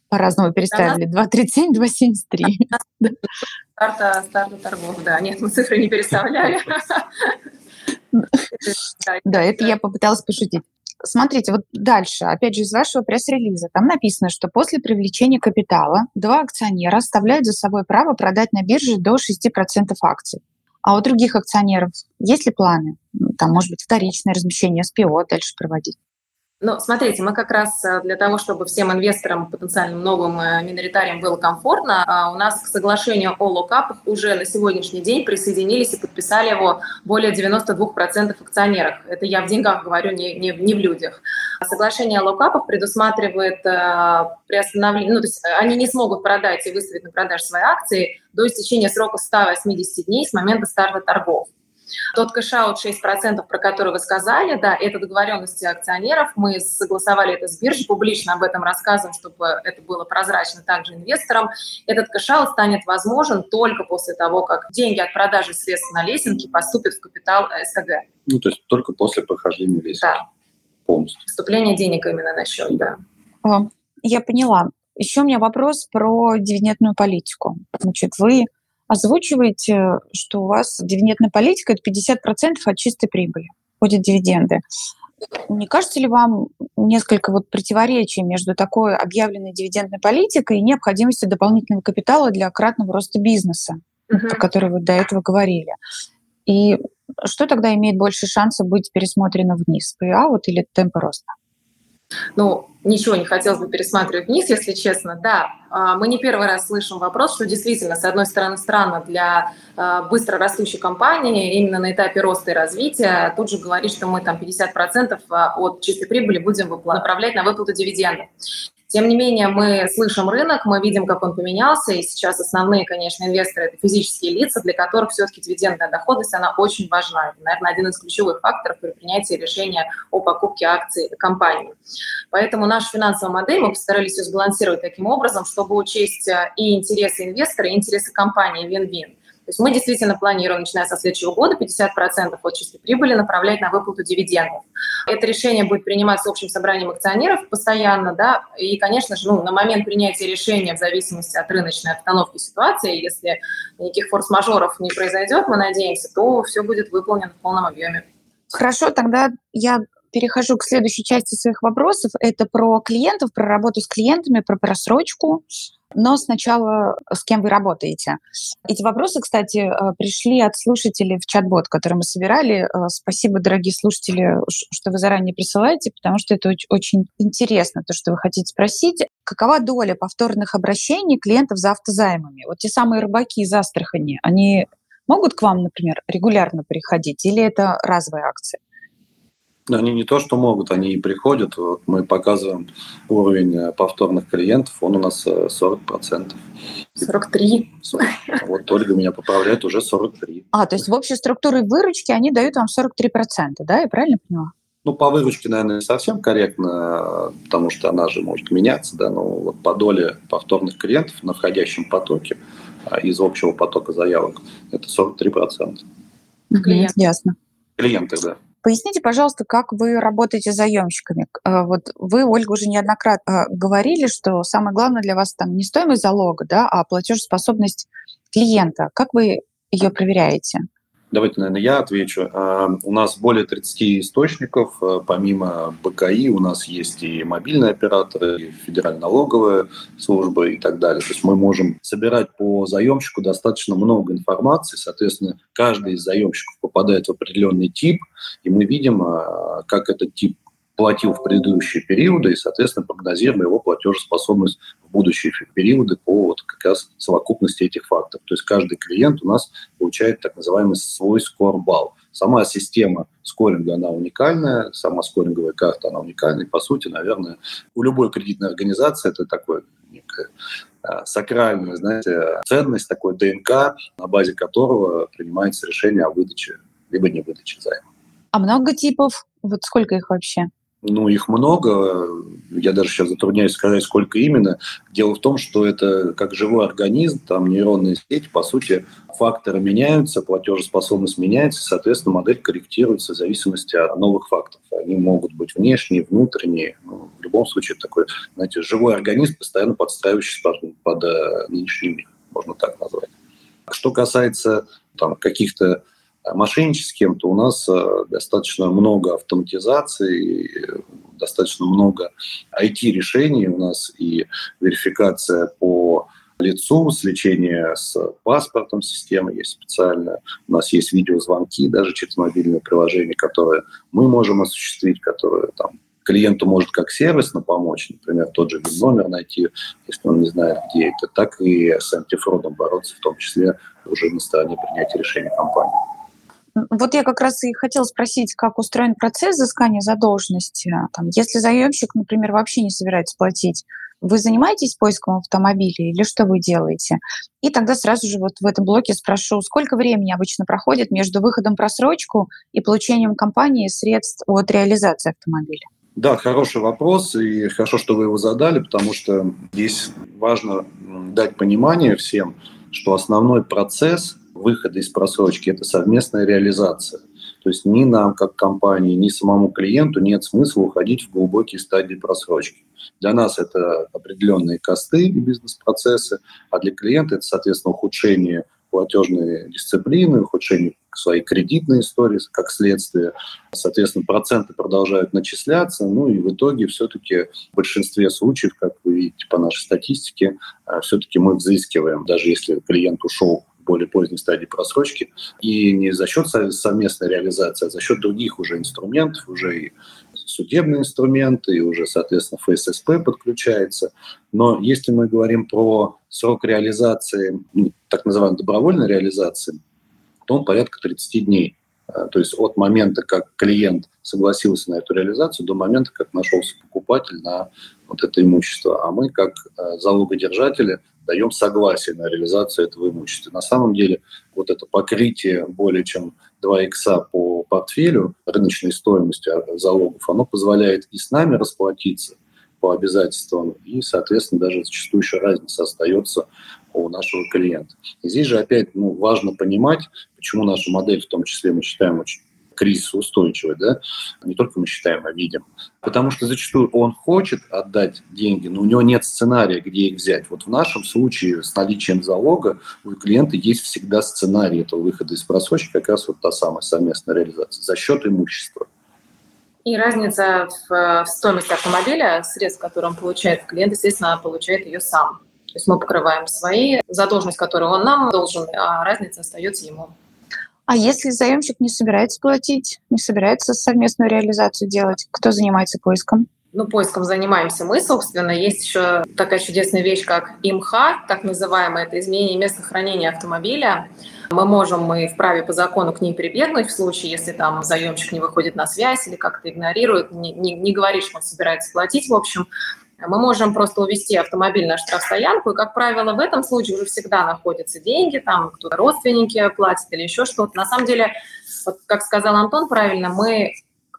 по-разному переставили. 2,37, 2,73. Старта, старта торгов, да. Нет, мы цифры не переставляли. Да, это я попыталась пошутить. Смотрите, вот дальше, опять же, из вашего пресс-релиза, там написано, что после привлечения капитала два акционера оставляют за собой право продать на бирже до 6% акций. А у других акционеров есть ли планы? Там, может быть, вторичное размещение СПО дальше проводить? Ну, смотрите, мы как раз э, для того, чтобы всем инвесторам, потенциальным новым э, миноритариям было комфортно, а, у нас к соглашению о локапах уже на сегодняшний день присоединились и подписали его более 92% акционеров. Это я в деньгах говорю, не, не, не в людях. Соглашение о lock-up ах предусматривает э, приостановление, ну, то есть они не смогут продать и выставить на продажу свои акции до истечения срока 180 дней с момента старта торгов. Тот cash-out 6%, про который вы сказали, да, это договоренности акционеров. Мы согласовали это с биржей, публично об этом рассказываем, чтобы это было прозрачно также инвесторам. Этот cash-out станет возможен только после того, как деньги от продажи средств на лесенке поступят в капитал СТГ. Ну, то есть только после прохождения лесенки. Да. Полностью. Вступление денег именно на счет, да. Я поняла. Еще у меня вопрос про дивидендную политику. Значит, вы озвучиваете, что у вас дивидендная политика – это 50% от чистой прибыли, входят дивиденды. Не кажется ли вам несколько вот противоречий между такой объявленной дивидендной политикой и необходимостью дополнительного капитала для кратного роста бизнеса, uh-huh. о котором вы до этого говорили? И что тогда имеет больше шансов быть пересмотрено вниз, ПИА вот или темпы роста? Ну, ничего не хотелось бы пересматривать вниз, если честно. Да, а, мы не первый раз слышим вопрос, что действительно, с одной стороны, странно для а, быстро растущей компании именно на этапе роста и развития тут же говорить, что мы там 50% а, от чистой прибыли будем направлять на выплату дивидендов. Тем не менее, мы слышим рынок, мы видим, как он поменялся, и сейчас основные, конечно, инвесторы – это физические лица, для которых все-таки дивидендная доходность, она очень важна. Это, наверное, один из ключевых факторов при принятии решения о покупке акций компании. Поэтому наша финансовая модель, мы постарались ее сбалансировать таким образом, чтобы учесть э, и интересы инвестора, и интересы компании вин-вин. Есть мы действительно планируем, начиная со следующего года, 50% от чистой прибыли направлять на выплату дивидендов. Это решение будет приниматься общим собранием акционеров постоянно, да, и, конечно же, ну, на момент принятия решения в зависимости от рыночной обстановки ситуации, если никаких форс-мажоров не произойдет, мы надеемся, то все будет выполнено в полном объеме. Хорошо, тогда я перехожу к следующей части своих вопросов. Это про клиентов, про работу с клиентами, про просрочку. Но сначала с кем вы работаете. Эти вопросы, кстати, э, пришли от слушателей в чат-бот, который мы собирали. Э, спасибо, дорогие слушатели, что вы заранее присылаете, потому что это очень интересно, то, что вы хотите спросить. Какова доля повторных обращений клиентов за автозаймами? Вот те самые рыбаки из Астрахани, они могут к вам, например, регулярно приходить или это разовая акция? Они не то, что могут, они и приходят. Вот мы показываем уровень э, повторных клиентов, он у нас 40%. 43. 40. Вот Ольга меня поправляет, уже 43. А, то есть в общей структуре выручки они дают вам 43%, да? Я правильно поняла? Ну, по выручке, наверное, не совсем корректно, потому что она же может меняться, да, но вот по доле повторных клиентов на входящем потоке а, из общего потока заявок это 43%. Клиент. Ясно. Клиенты, да. Поясните, пожалуйста, как вы работаете с заемщиками? Э, вот вы, Ольга, уже неоднократно э, говорили, что самое главное для вас там не стоимость залога, да, а платежеспособность клиента. Как вы ее проверяете? Давайте, наверное, я отвечу. А, у нас более 30 источников. А, помимо БКИ у нас есть и мобильные операторы, и федеральная налоговая служба и так далее. То есть мы можем собирать по заемщику достаточно много информации. Соответственно, каждый из заемщиков попадает в определенный тип, и мы видим, а, как этот тип платил в предыдущие периоды, и, соответственно, прогнозируем его платежеспособность в будущие периоды по вот как раз совокупности этих факторов. То есть каждый клиент у нас получает так называемый свой скорбал. Сама система скоринга, она уникальная, сама скоринговая карта, она уникальная. И, по сути, наверное, у любой кредитной организации это такое некое а, сакральная, знаете, ценность, такой ДНК, на базе которого принимается решение о выдаче либо не выдаче займа. А много типов? Вот сколько их вообще? Ну, их много. Я даже сейчас затрудняюсь сказать, сколько именно. Дело в том, что это как живой организм, там нейронные сети, по сути, факторы меняются, платежеспособность меняется, соответственно, модель корректируется в зависимости от новых факторов. Они могут быть внешние, внутренние. Ну, в любом случае, такой, знаете, живой организм, постоянно подстраивающийся под, под э, нынешний мир, можно так назвать. Что касается там, каких-то мошенничать то у нас э, достаточно много автоматизации, достаточно много IT-решений у нас и верификация по лицу, сличение с паспортом системы есть специальная. У нас есть видеозвонки даже через мобильное приложение, которое мы можем осуществить, которое там клиенту может как сервисно помочь, например, тот же номер найти, если он не знает, где это, так и с антифродом бороться, в том числе уже на стороне принятия решения компании. Вот я как раз и хотела спросить, как устроен процесс взыскания задолженности. Там, если заемщик, например, вообще не собирается платить, вы занимаетесь поиском автомобиля или что вы делаете? И тогда сразу же вот в этом блоке спрошу, сколько времени обычно проходит между выходом просрочку и получением компании средств от реализации автомобиля? Да, хороший вопрос, и хорошо, что вы его задали, потому что здесь важно дать понимание всем, что основной процесс выхода из просрочки – это совместная реализация. То есть ни нам, как компании, ни самому клиенту нет смысла уходить в глубокие стадии просрочки. Для нас это определенные косты и бизнес-процессы, а для клиента это, соответственно, ухудшение платежной дисциплины, ухудшение своей кредитной истории как следствие. Соответственно, проценты продолжают начисляться, ну и в итоге все-таки в большинстве случаев, как вы видите по нашей статистике, э, все-таки мы взыскиваем, даже если клиент ушел более поздней стадии просрочки. И не за счет совместной реализации, а за счет других уже инструментов, уже и судебные инструменты, и уже, соответственно, ФССП подключается. Но если мы говорим про срок реализации, ну, так называемой добровольной реализации, то он порядка 30 дней. А, то есть от момента, как клиент согласился на эту реализацию, до момента, как нашелся покупатель на вот это имущество. А мы, как а, залогодержатели, даем согласие на реализацию этого имущества. На самом деле вот это покрытие более чем 2 икса по портфелю рыночной стоимости залогов, оно позволяет и с нами расплатиться по обязательствам, и, соответственно, даже зачастую еще разница остается у нашего клиента. И здесь же опять ну, важно понимать, почему наша модель, в том числе мы считаем очень кризисоустойчивой, да, не только мы считаем, а видим. Потому что зачастую он хочет отдать деньги, но у него нет сценария, где их взять. Вот в нашем случае с наличием залога у клиента есть всегда сценарий этого выхода из просрочки, как раз вот та самая совместная реализация за счет имущества. И разница в, в стоимости автомобиля, средств, которые он получает, клиент, естественно, получает ее сам. То есть мы покрываем свои задолженность, которую он нам должен, а разница остается ему. А если заемщик не собирается платить, не собирается совместную реализацию делать, кто занимается поиском? Ну, поиском занимаемся мы, собственно. Есть еще такая чудесная вещь, как ИМХА, так называемое, это изменение места хранения автомобиля. Мы можем, мы вправе по закону к ней прибегнуть в случае, если там заемщик не выходит на связь или как-то игнорирует, не, не, не говорит, что он собирается платить, в общем. Мы можем просто увести автомобиль на штрафстоянку, и, как правило, в этом случае уже всегда находятся деньги, там кто-то родственники платят или еще что-то. На самом деле, вот, как сказал Антон правильно, мы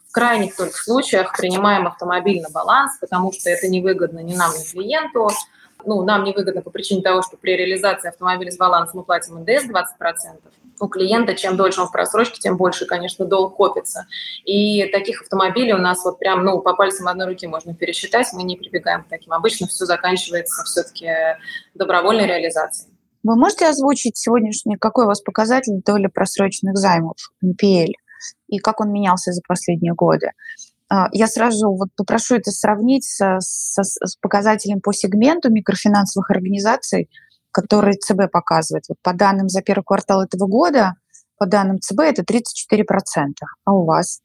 в крайних только случаях принимаем автомобиль на баланс, потому что это невыгодно ни нам, ни клиенту ну, нам невыгодно по причине того, что при реализации автомобиля с балансом мы платим НДС 20%. У клиента чем дольше он в просрочке, тем больше, конечно, долг копится. И таких автомобилей у нас вот прям, ну, по пальцам одной руки можно пересчитать, мы не прибегаем к таким. Обычно все заканчивается все-таки добровольной реализацией. Вы можете озвучить сегодняшний, какой у вас показатель доли просроченных займов, NPL, и как он менялся за последние годы? А, я сразу вот попрошу это сравнить со, со, с показателем по сегменту микрофинансовых организаций, который ЦБ показывает. Вот по данным за первый квартал этого года, по данным ЦБ, это 34%. А у вас?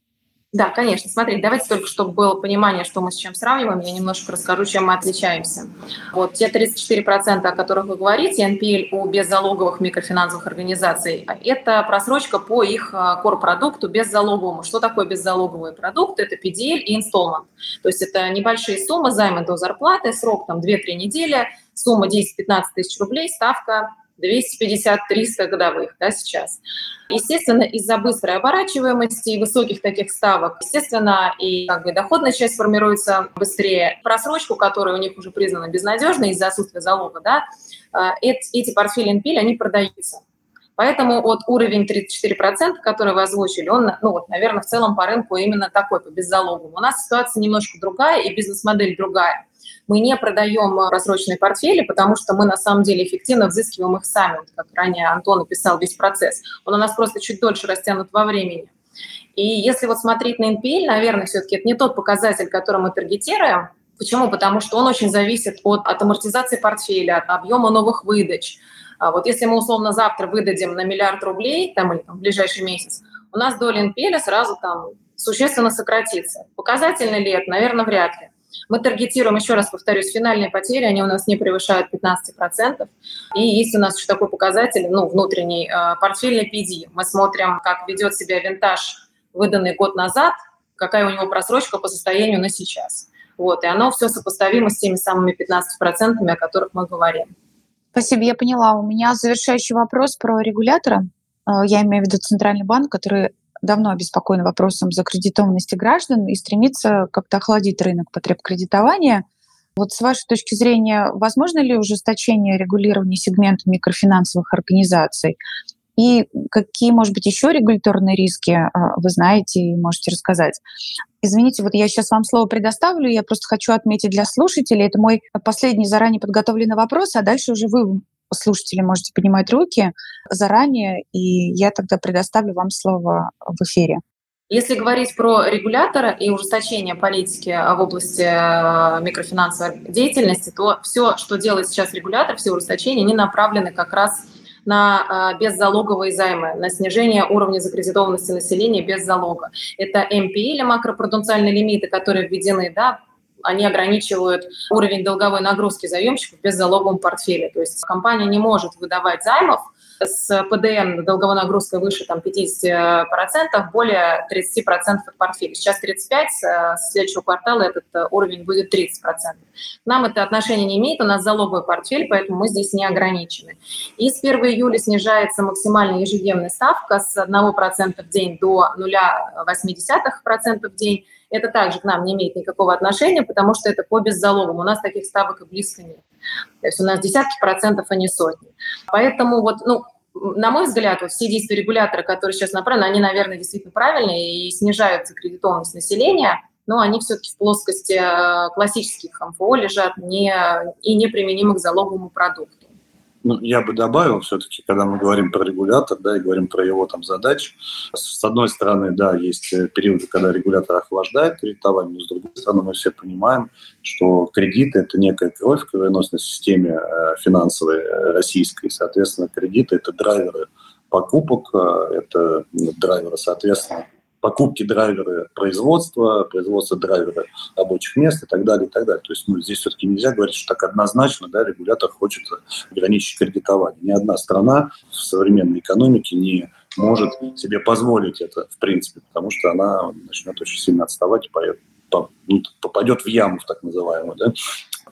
Да, конечно. Смотрите, давайте только, чтобы было понимание, что мы с чем сравниваем, я немножко расскажу, чем мы отличаемся. Вот те 34%, о которых вы говорите, NPL у беззалоговых микрофинансовых организаций, это просрочка по их а, корпродукту беззалоговому. Что такое беззалоговый продукт? Это PDL и инсталмент. То есть это небольшие суммы, займы до зарплаты, срок там 2-3 недели, сумма 10-15 тысяч рублей, ставка 250-300 годовых да, сейчас. Естественно, из-за быстрой оборачиваемости и высоких таких ставок, естественно, и как бы доходная часть формируется быстрее. Просрочку, которая у них уже признана безнадежной из-за отсутствия залога, да, эти, эти портфели NPL, они продаются. Поэтому вот уровень 34%, который вы озвучили, он, ну вот, наверное, в целом по рынку именно такой, по беззалоговому. У нас ситуация немножко другая и бизнес-модель другая. Мы не продаем просроченные портфели, потому что мы на самом деле эффективно взыскиваем их сами. Как ранее Антон описал весь процесс. Он у нас просто чуть дольше растянут во времени. И если вот смотреть на NPL, наверное, все-таки это не тот показатель, который мы таргетируем. Почему? Потому что он очень зависит от, от амортизации портфеля, от объема новых выдач. А вот если мы условно завтра выдадим на миллиард рублей, там, или там, в ближайший месяц, у нас доля NPL сразу там существенно сократится. Показательно ли это? Наверное, вряд ли. Мы таргетируем, еще раз повторюсь, финальные потери, они у нас не превышают 15%. И есть у нас еще такой показатель, ну, внутренний, э, портфельный PD. Мы смотрим, как ведет себя винтаж, выданный год назад, какая у него просрочка по состоянию на сейчас. Вот, и оно все сопоставимо с теми самыми 15%, о которых мы говорим. Спасибо, я поняла. У меня завершающий вопрос про регулятора. Э, я имею в виду Центральный банк, который давно обеспокоен вопросом закредитованности граждан и стремится как-то охладить рынок потреб кредитования. Вот с вашей точки зрения, возможно ли ужесточение регулирования сегмента микрофинансовых организаций? И какие, может быть, еще регуляторные риски а, вы знаете и можете рассказать? Извините, вот я сейчас вам слово предоставлю, я просто хочу отметить для слушателей, это мой последний заранее подготовленный вопрос, а дальше уже вы слушатели можете поднимать руки заранее, и я тогда предоставлю вам слово в эфире. Если говорить про регулятора и ужесточение политики в области э, микрофинансовой деятельности, то все, что делает сейчас регулятор, все ужесточения, они направлены как раз на э, беззалоговые займы, на снижение уровня закредитованности населения без залога. Это МПЛ, макропруденциальные лимиты, которые введены да, они ограничивают уровень долговой нагрузки заемщиков без залоговом портфеля. То есть компания не может выдавать займов с ПДН долговой нагрузкой выше там, 50%, более 30% от портфеля. Сейчас 35%, э, с следующего квартала этот э, уровень будет 30%. Нам это отношение не имеет, у нас залоговый портфель, поэтому мы здесь не ограничены. И с 1 июля снижается максимальная ежедневная ставка с 1% в день до 0,8% в день это также к нам не имеет никакого отношения, потому что это по беззалогам. У нас таких ставок и близко нет. То есть у нас десятки процентов, а не сотни. Поэтому вот, ну, на мой взгляд, вот все действия регулятора, которые сейчас направлены, они, наверное, действительно правильные и снижают закредитованность населения, но они все-таки в плоскости э, классических МФО лежат не, и неприменимы к залоговому продукту. Ну, я бы добавил все-таки, когда мы говорим про регулятор, да, и говорим про его там задачи, с одной стороны, да, есть э, периоды, когда регулятор охлаждает кредитование, но с другой стороны, мы все понимаем, что кредиты – это некая кровь в кровеносной системе э, финансовой э, российской, соответственно, кредиты – это драйверы покупок, это драйверы, соответственно, покупки драйверы производства, производство драйвера рабочих мест и так далее, и так далее. То есть ну, здесь все-таки нельзя говорить, что так однозначно да, регулятор хочет ограничить кредитование. Ни одна страна в современной экономике не может себе позволить это, в принципе, потому что она начнет очень сильно отставать и ну, попадет в яму, так называемую, да,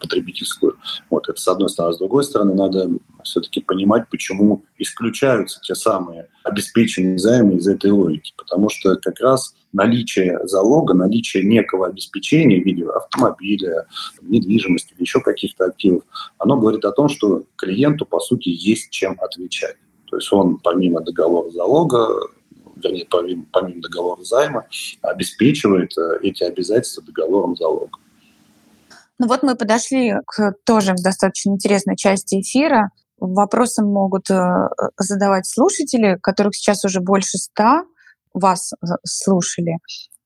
потребительскую. Вот это с одной стороны. С другой стороны, надо все-таки понимать, почему исключаются те самые обеспеченные займы из этой логики. Потому что как раз наличие залога, наличие некого обеспечения в виде автомобиля, недвижимости или еще каких-то активов, оно говорит о том, что клиенту, по сути, есть чем отвечать. То есть он помимо договора залога вернее, помимо, помимо договора займа, обеспечивает э, эти обязательства договором залога. Ну вот мы подошли к тоже достаточно интересной части эфира. Вопросы могут э, задавать слушатели, которых сейчас уже больше ста вас э, слушали.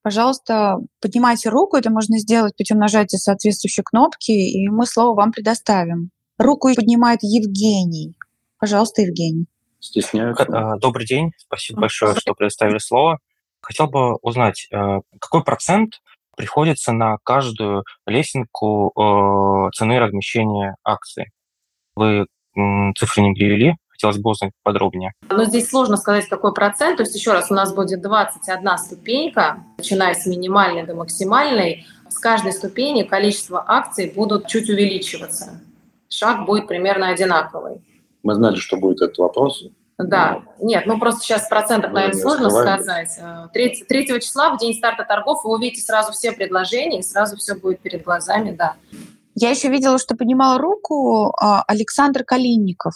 Пожалуйста, поднимайте руку, это можно сделать путем нажатия соответствующей кнопки, и мы слово вам предоставим. Руку поднимает Евгений. Пожалуйста, Евгений. Стесняются. Э, добрый день, спасибо большое, что предоставили слово. Хотел бы узнать, какой процент приходится на каждую лесенку э, цены размещения акций. Вы э, цифры не привели, хотелось бы узнать подробнее. Но здесь сложно сказать, какой процент. То есть еще раз, у нас будет 21 ступенька, начиная с минимальной до максимальной. С каждой ступени количество акций будут чуть увеличиваться. Шаг будет примерно одинаковый. Мы знали, что будет этот вопрос. Да, нет, ну просто сейчас процентов, Мы наверное, сложно сказать. 3, 3 числа, в день старта торгов, вы увидите сразу все предложения, и сразу все будет перед глазами, да. Я еще видела, что поднимал руку а, Александр Калинников.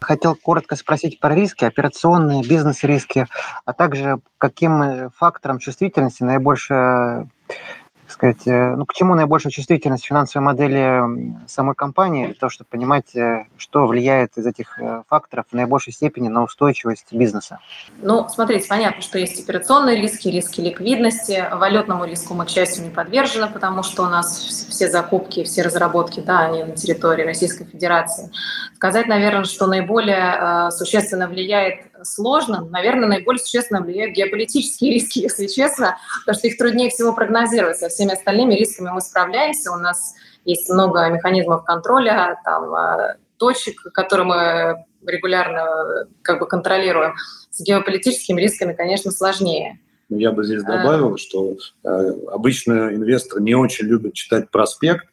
Хотел коротко спросить про риски, операционные, бизнес-риски, а также каким э, фактором чувствительности наибольшее сказать, э, ну, к чему наибольшая чувствительность финансовой модели самой компании, то, чтобы понимать, э, что влияет из этих э, факторов в наибольшей степени на устойчивость бизнеса? Ну, смотрите, понятно, что есть операционные риски, риски ликвидности. Валютному риску мы, к счастью, не подвержены, потому что у нас все закупки, все разработки, да, они на территории Российской Федерации. Сказать, наверное, что наиболее существенно влияет сложно. Наверное, наиболее существенно влияют геополитические <laughs> риски, если честно, потому что их труднее всего прогнозировать. Со всеми остальными рисками мы справляемся. У нас есть много механизмов контроля, там, а, точек, которые мы регулярно как бы контролируем. С геополитическими рисками, конечно, сложнее. Ну, я бы здесь а. добавил, что э, обычно инвесторы не очень любят читать проспект,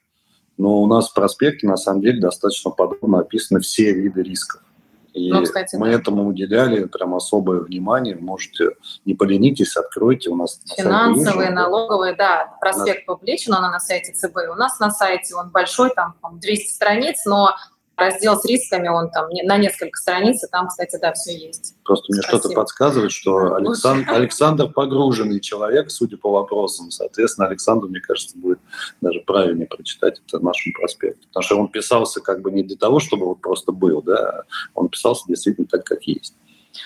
но у нас в проспекте на самом деле достаточно подробно описаны все виды рисков. И ну, кстати, мы да. этому уделяли прям особое внимание. Можете, не поленитесь, откройте у нас Финансовые, налоговые, да. Проспект нас... публичен, он на сайте ЦБ. У нас на сайте он большой, там 200 страниц, но раздел с рисками, он там на несколько страниц, и там, кстати, да, все есть. Просто мне что-то подсказывает, что Александр, Александр погруженный человек, судя по вопросам. Соответственно, Александру, мне кажется, будет даже правильнее прочитать это в нашем проспекте. Потому что он писался как бы не для того, чтобы вот просто был, да, он писался действительно так, как есть.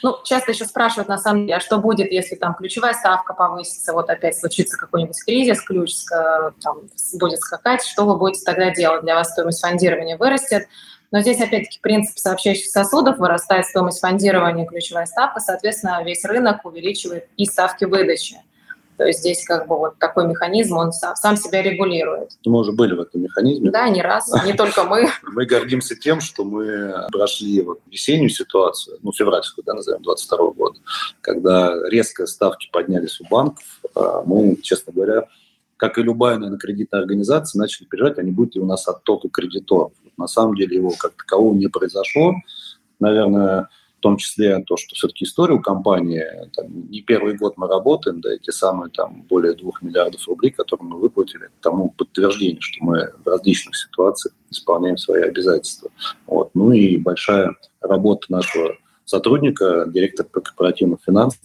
Ну, часто еще спрашивают, на самом деле, а что будет, если там ключевая ставка повысится, вот опять случится какой-нибудь кризис, ключ там, будет скакать, что вы будете тогда делать? Для вас стоимость фондирования вырастет, но здесь, опять-таки, принцип сообщающих сосудов, вырастает стоимость фондирования, ключевая ставка, соответственно, весь рынок увеличивает и ставки выдачи. То есть здесь как бы вот такой механизм, он сам, сам себя регулирует. Мы уже были в этом механизме. Да, не раз, не только мы. <laughs> Мы гордимся тем, что мы прошли вот весеннюю ситуацию, ну, февральскую, да, назовем, 22 года, когда резко ставки поднялись у банков. А мы, честно говоря, как и любая, наверное, кредитная организация, начали переживать, не будет ли у нас оттока кредиторов. На самом деле его как такового не произошло. Наверное, том числе то, что все-таки история у компании, там, не первый год мы работаем, да, эти самые там более двух миллиардов рублей, которые мы выплатили, тому подтверждение, что мы в различных ситуациях исполняем свои обязательства. Вот. Ну и большая работа нашего сотрудника, директора по корпоративным финансам,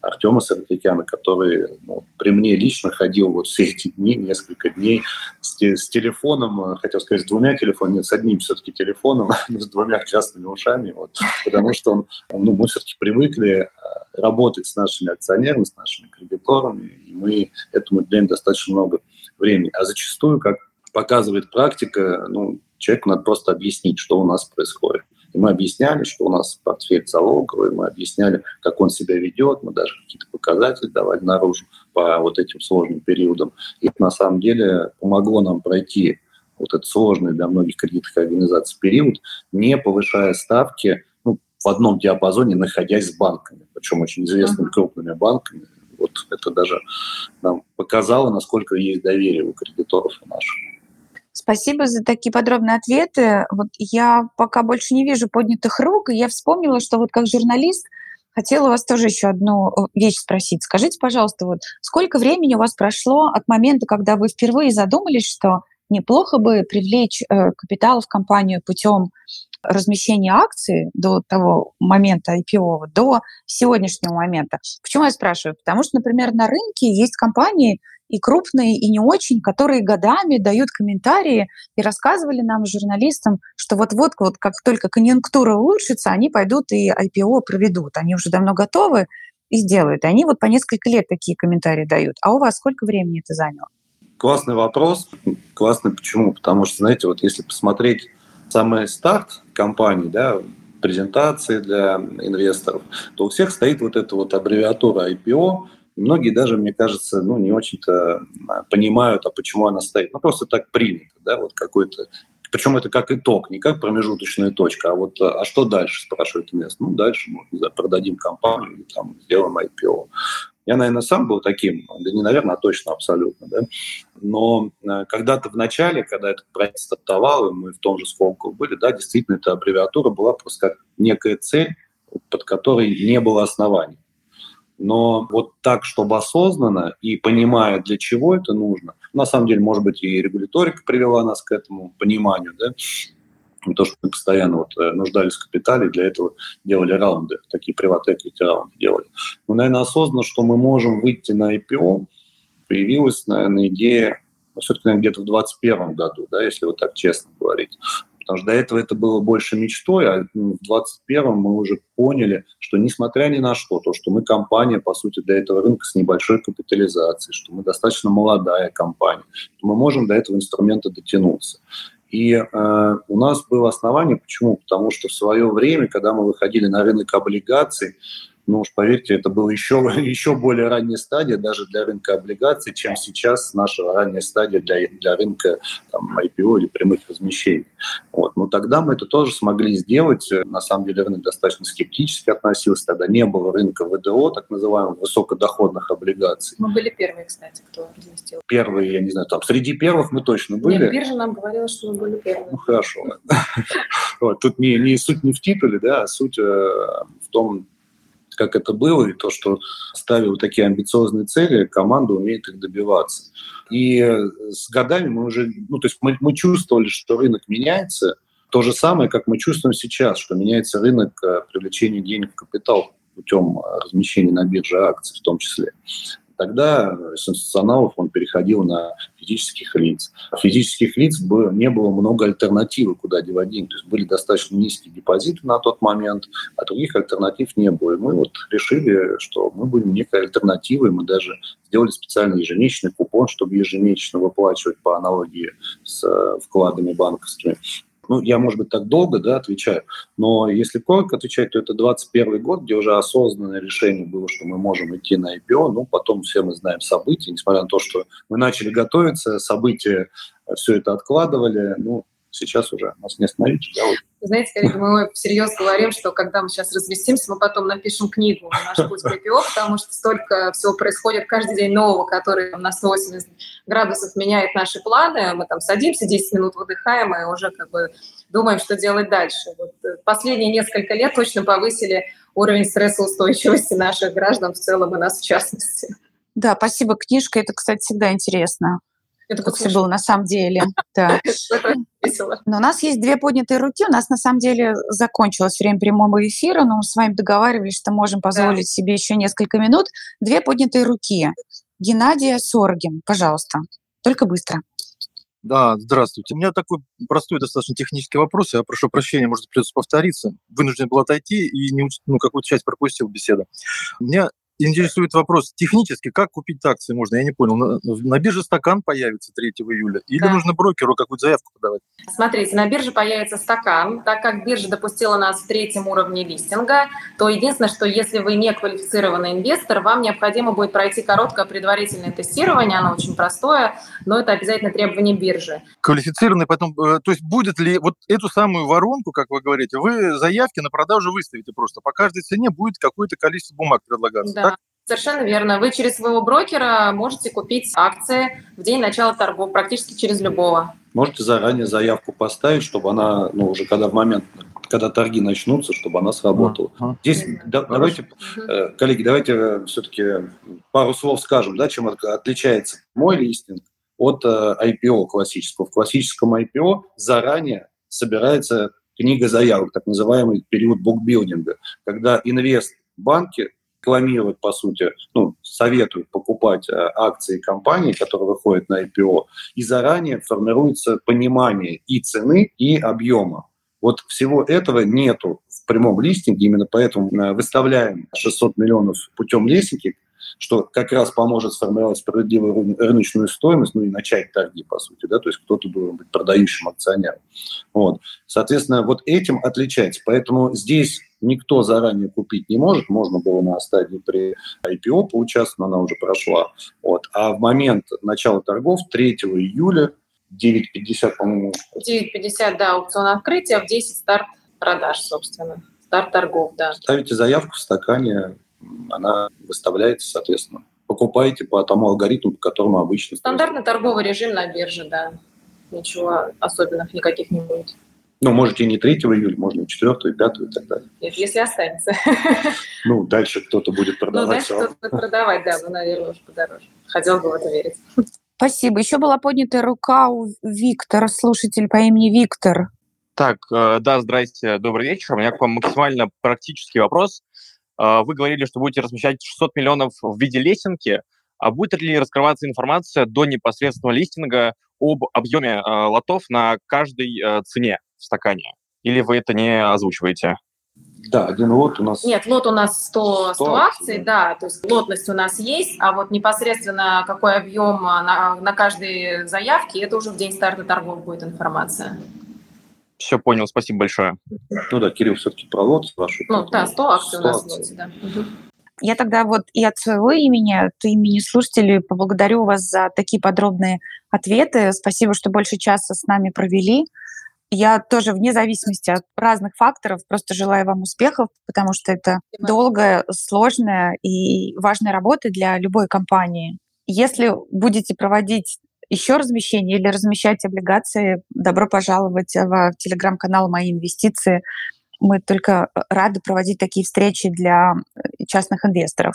Артема Саркикяна, который ну, при мне лично ходил вот все эти дни, несколько дней с, с телефоном, хотел сказать, с двумя телефонами, нет, с одним все-таки телефоном, <laughs> с двумя частными ушами, вот, потому что он, ну, мы все-таки привыкли э, работать с нашими акционерами, с нашими кредиторами, и мы этому уделяем достаточно много времени. А зачастую, как показывает практика, ну, человеку надо просто объяснить, что у нас происходит. И мы объясняли, что у нас портфель залоговый, мы объясняли, как он себя ведет, мы даже какие-то показатели давали наружу по вот этим сложным периодам. И это на самом деле помогло нам пройти вот этот сложный для многих кредитных организаций период, не повышая ставки ну, в одном диапазоне, находясь с банками, причем очень известными крупными банками. Вот это даже нам показало, насколько есть доверие у кредиторов наших. Спасибо за такие подробные ответы. Вот я пока больше не вижу поднятых рук, и я вспомнила, что вот как журналист хотела вас тоже еще одну э, вещь спросить. Скажите, пожалуйста, вот сколько времени у вас прошло от момента, когда вы впервые задумались, что неплохо бы привлечь э, капитал в компанию путем размещения акций до того момента IPO, до сегодняшнего момента. Почему я спрашиваю? Потому что, например, на рынке есть компании, и крупные, и не очень, которые годами дают комментарии и рассказывали нам, журналистам, что вот-вот, вот как только конъюнктура улучшится, они пойдут и IPO проведут. Они уже давно готовы и сделают. И они вот по несколько лет такие комментарии дают. А у вас сколько времени это заняло? Классный вопрос. Классный почему? Потому что, знаете, вот если посмотреть самый старт компании, да, презентации для инвесторов, то у всех стоит вот эта вот аббревиатура IPO, многие даже, мне кажется, ну, не очень-то а, понимают, а почему она стоит. Ну, просто так принято, да, вот какой-то причем это как итог, не как промежуточная точка, а вот а что дальше, спрашивает инвестор. Ну, дальше мы не знаю, продадим компанию или там сделаем IPO. Я, наверное, сам был таким, да не, наверное, а точно абсолютно, да. Но а, когда-то в начале, когда этот проект стартовал, и мы в том же Сколково были, да, действительно, эта аббревиатура была просто как некая цель, под которой не было оснований но вот так, чтобы осознанно и понимая, для чего это нужно, на самом деле, может быть, и регуляторика привела нас к этому пониманию, да, то, что мы постоянно вот э, нуждались в капитале, для этого делали раунды, такие приватные раунды делали. Но, наверное, осознанно, что мы можем выйти на IPO, появилась, наверное, идея, ну, все-таки, где-то в 2021 году, да, если вот так честно говорить. Потому что до этого это было больше мечтой, а ну, в 2021 мы уже поняли, что несмотря ни на что, то, что мы компания, по сути, для этого рынка с небольшой капитализацией, что мы достаточно молодая компания, то мы можем до этого инструмента дотянуться. И э, у нас было основание, почему? Потому что в свое время, когда мы выходили на рынок облигаций, ну уж поверьте, это была еще, <laughs> еще более ранняя стадия даже для рынка облигаций, чем сейчас наша ранняя стадия для, для рынка там, IPO или прямых размещений. Вот. Но тогда мы это тоже смогли сделать. На самом деле рынок достаточно скептически относился. Тогда не было рынка ВДО, так называемых высокодоходных облигаций. Мы были первые, кстати, кто разместил. Первые, я не знаю, там среди первых мы точно были. Нет, биржа нам говорила, что мы были первые. Ну хорошо. <laughs> Тут не, не суть не в титуле, да, а суть э, в том, как это было, и то, что ставил такие амбициозные цели, команда умеет их добиваться. И э, с годами мы уже, ну, то есть мы, мы чувствовали, что рынок меняется, то же самое, как мы чувствуем сейчас, что меняется рынок э, привлечения денег в капитал путем э, размещения на бирже акций в том числе тогда с институционалов он переходил на физических лиц. Физических лиц не было много альтернативы, куда девать деньги. То есть были достаточно низкие депозиты на тот момент, а других альтернатив не было. И мы вот решили, что мы будем некой альтернативой. Мы даже сделали специальный ежемесячный купон, чтобы ежемесячно выплачивать по аналогии с э, вкладами банковскими. Ну, я, может быть, так долго да, отвечаю, но если коротко отвечать, то это 21 год, где уже осознанное решение было, что мы можем идти на IPO. Ну, потом все мы знаем события, несмотря на то, что мы начали готовиться, события все это откладывали. Ну, сейчас уже нас не остановить. Знаете, коллеги, мы всерьез говорим, что когда мы сейчас разместимся, мы потом напишем книгу «Наш путь к IPO», потому что столько всего происходит каждый день нового, который на 180 градусов меняет наши планы. Мы там садимся, 10 минут выдыхаем и уже как бы думаем, что делать дальше. Вот э, последние несколько лет точно повысили уровень стрессоустойчивости наших граждан в целом и нас в частности. Да, спасибо. Книжка, это, кстати, всегда интересно. Это как все было на самом деле. <laughs> Да. Но у нас есть две поднятые руки. У нас на самом деле закончилось время прямого эфира, но мы с вами договаривались, что можем позволить да. себе еще несколько минут. Две поднятые руки. Геннадия Соргин, пожалуйста. Только быстро. Да, здравствуйте. У меня такой простой достаточно технический вопрос. Я прошу прощения, может, придется повториться. Вынужден был отойти и не, ну, какую-то часть пропустил беседы. У меня интересует вопрос технически, как купить акции можно? Я не понял. На, на бирже стакан появится 3 июля или да. нужно брокеру какую-то заявку подавать? Смотрите, на бирже появится стакан. Так как биржа допустила нас в третьем уровне листинга, то единственное, что если вы не квалифицированный инвестор, вам необходимо будет пройти короткое предварительное тестирование. Оно очень простое, но это обязательно требование биржи. Квалифицированный потом... Э, то есть будет ли вот эту самую воронку, как вы говорите, вы заявки на продажу выставите просто. По каждой цене будет какое-то количество бумаг предлагаться. Да. Совершенно верно. Вы через своего брокера можете купить акции в день начала торгов, практически через любого. Можете заранее заявку поставить, чтобы она, ну, уже когда в момент, когда торги начнутся, чтобы она сработала. Uh-huh. Здесь да, давайте, uh-huh. коллеги, давайте э, все-таки пару слов скажем, да, чем отличается мой листинг от IPO классического. В классическом IPO заранее собирается книга заявок, так называемый период букбилдинга, когда инвест банки рекламируют, по сути, ну, советуют покупать э, акции компании, которые выходят на IPO, и заранее формируется понимание и цены, и объема. Вот всего этого нету в прямом листинге, именно поэтому э, выставляем 600 миллионов путем лестники, что как раз поможет сформировать справедливую рыночную стоимость, ну и начать торги, по сути, да, то есть кто-то должен быть продающим акционером. Вот. Соответственно, вот этим отличается. Поэтому здесь никто заранее купить не может. Можно было на стадии при IPO поучаствовать, но она уже прошла. Вот. А в момент начала торгов 3 июля 9.50, по-моему. 9.50, да, аукцион открытия, в 10 старт продаж, собственно. Старт торгов, да. Ставите заявку в стакане, она выставляется, соответственно. Покупаете по тому алгоритму, по которому обычно. Стандартный торговый режим на бирже, да. Ничего особенных никаких не будет. Ну, можете не 3 июля, можно и 4, и 5, и так далее. Если останется. <laughs> Ну, дальше кто-то будет продавать. Ну, дальше кто-то будет продавать, да, ну, наверное, уже подороже. Хотел бы в это верить. Спасибо. Еще была поднята рука у Виктора, слушатель по имени Виктор. Так, э, да, здрасте, добрый вечер. У меня к вам максимально практический вопрос. Э, вы говорили, что будете размещать 600 миллионов в виде лесенки. А будет ли раскрываться информация до непосредственного листинга об объеме э, лотов на каждой цене? в стакане? Или вы это не озвучиваете? Да, один лот у нас... Нет, лот у нас 100, 100, 100 акций, да, то есть лотность у нас есть, а вот непосредственно какой объем на, на каждой заявке, это уже в день старта торгов будет информация. Все понял, спасибо большое. Ну да, Кирилл, все-таки про лот спрашивает. Ну да, 100 акций 100 у нас в лоте, да. Угу. Я тогда вот и от своего имени, от имени слушателей поблагодарю вас за такие подробные ответы. Спасибо, что больше часа с нами провели. Я тоже вне зависимости от разных факторов просто желаю вам успехов, потому что это долгая, сложная и важная работа для любой компании. Если будете проводить еще размещение или размещать облигации, добро пожаловать в телеграм-канал «Мои инвестиции» мы только э, рады проводить такие встречи для э, частных инвесторов.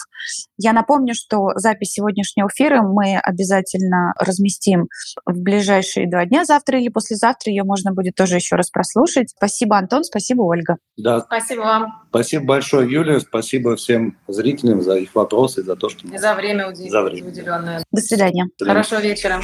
Я напомню, что запись сегодняшнего эфира мы обязательно разместим в ближайшие два дня, завтра или послезавтра. Ее можно будет тоже еще раз прослушать. Спасибо, Антон, спасибо, Ольга. Да. Спасибо вам. Спасибо большое, Юлия. Спасибо всем зрителям за их вопросы, за то, что... И за время, удел... за время. уделенное. До свидания. Хорошего вечера.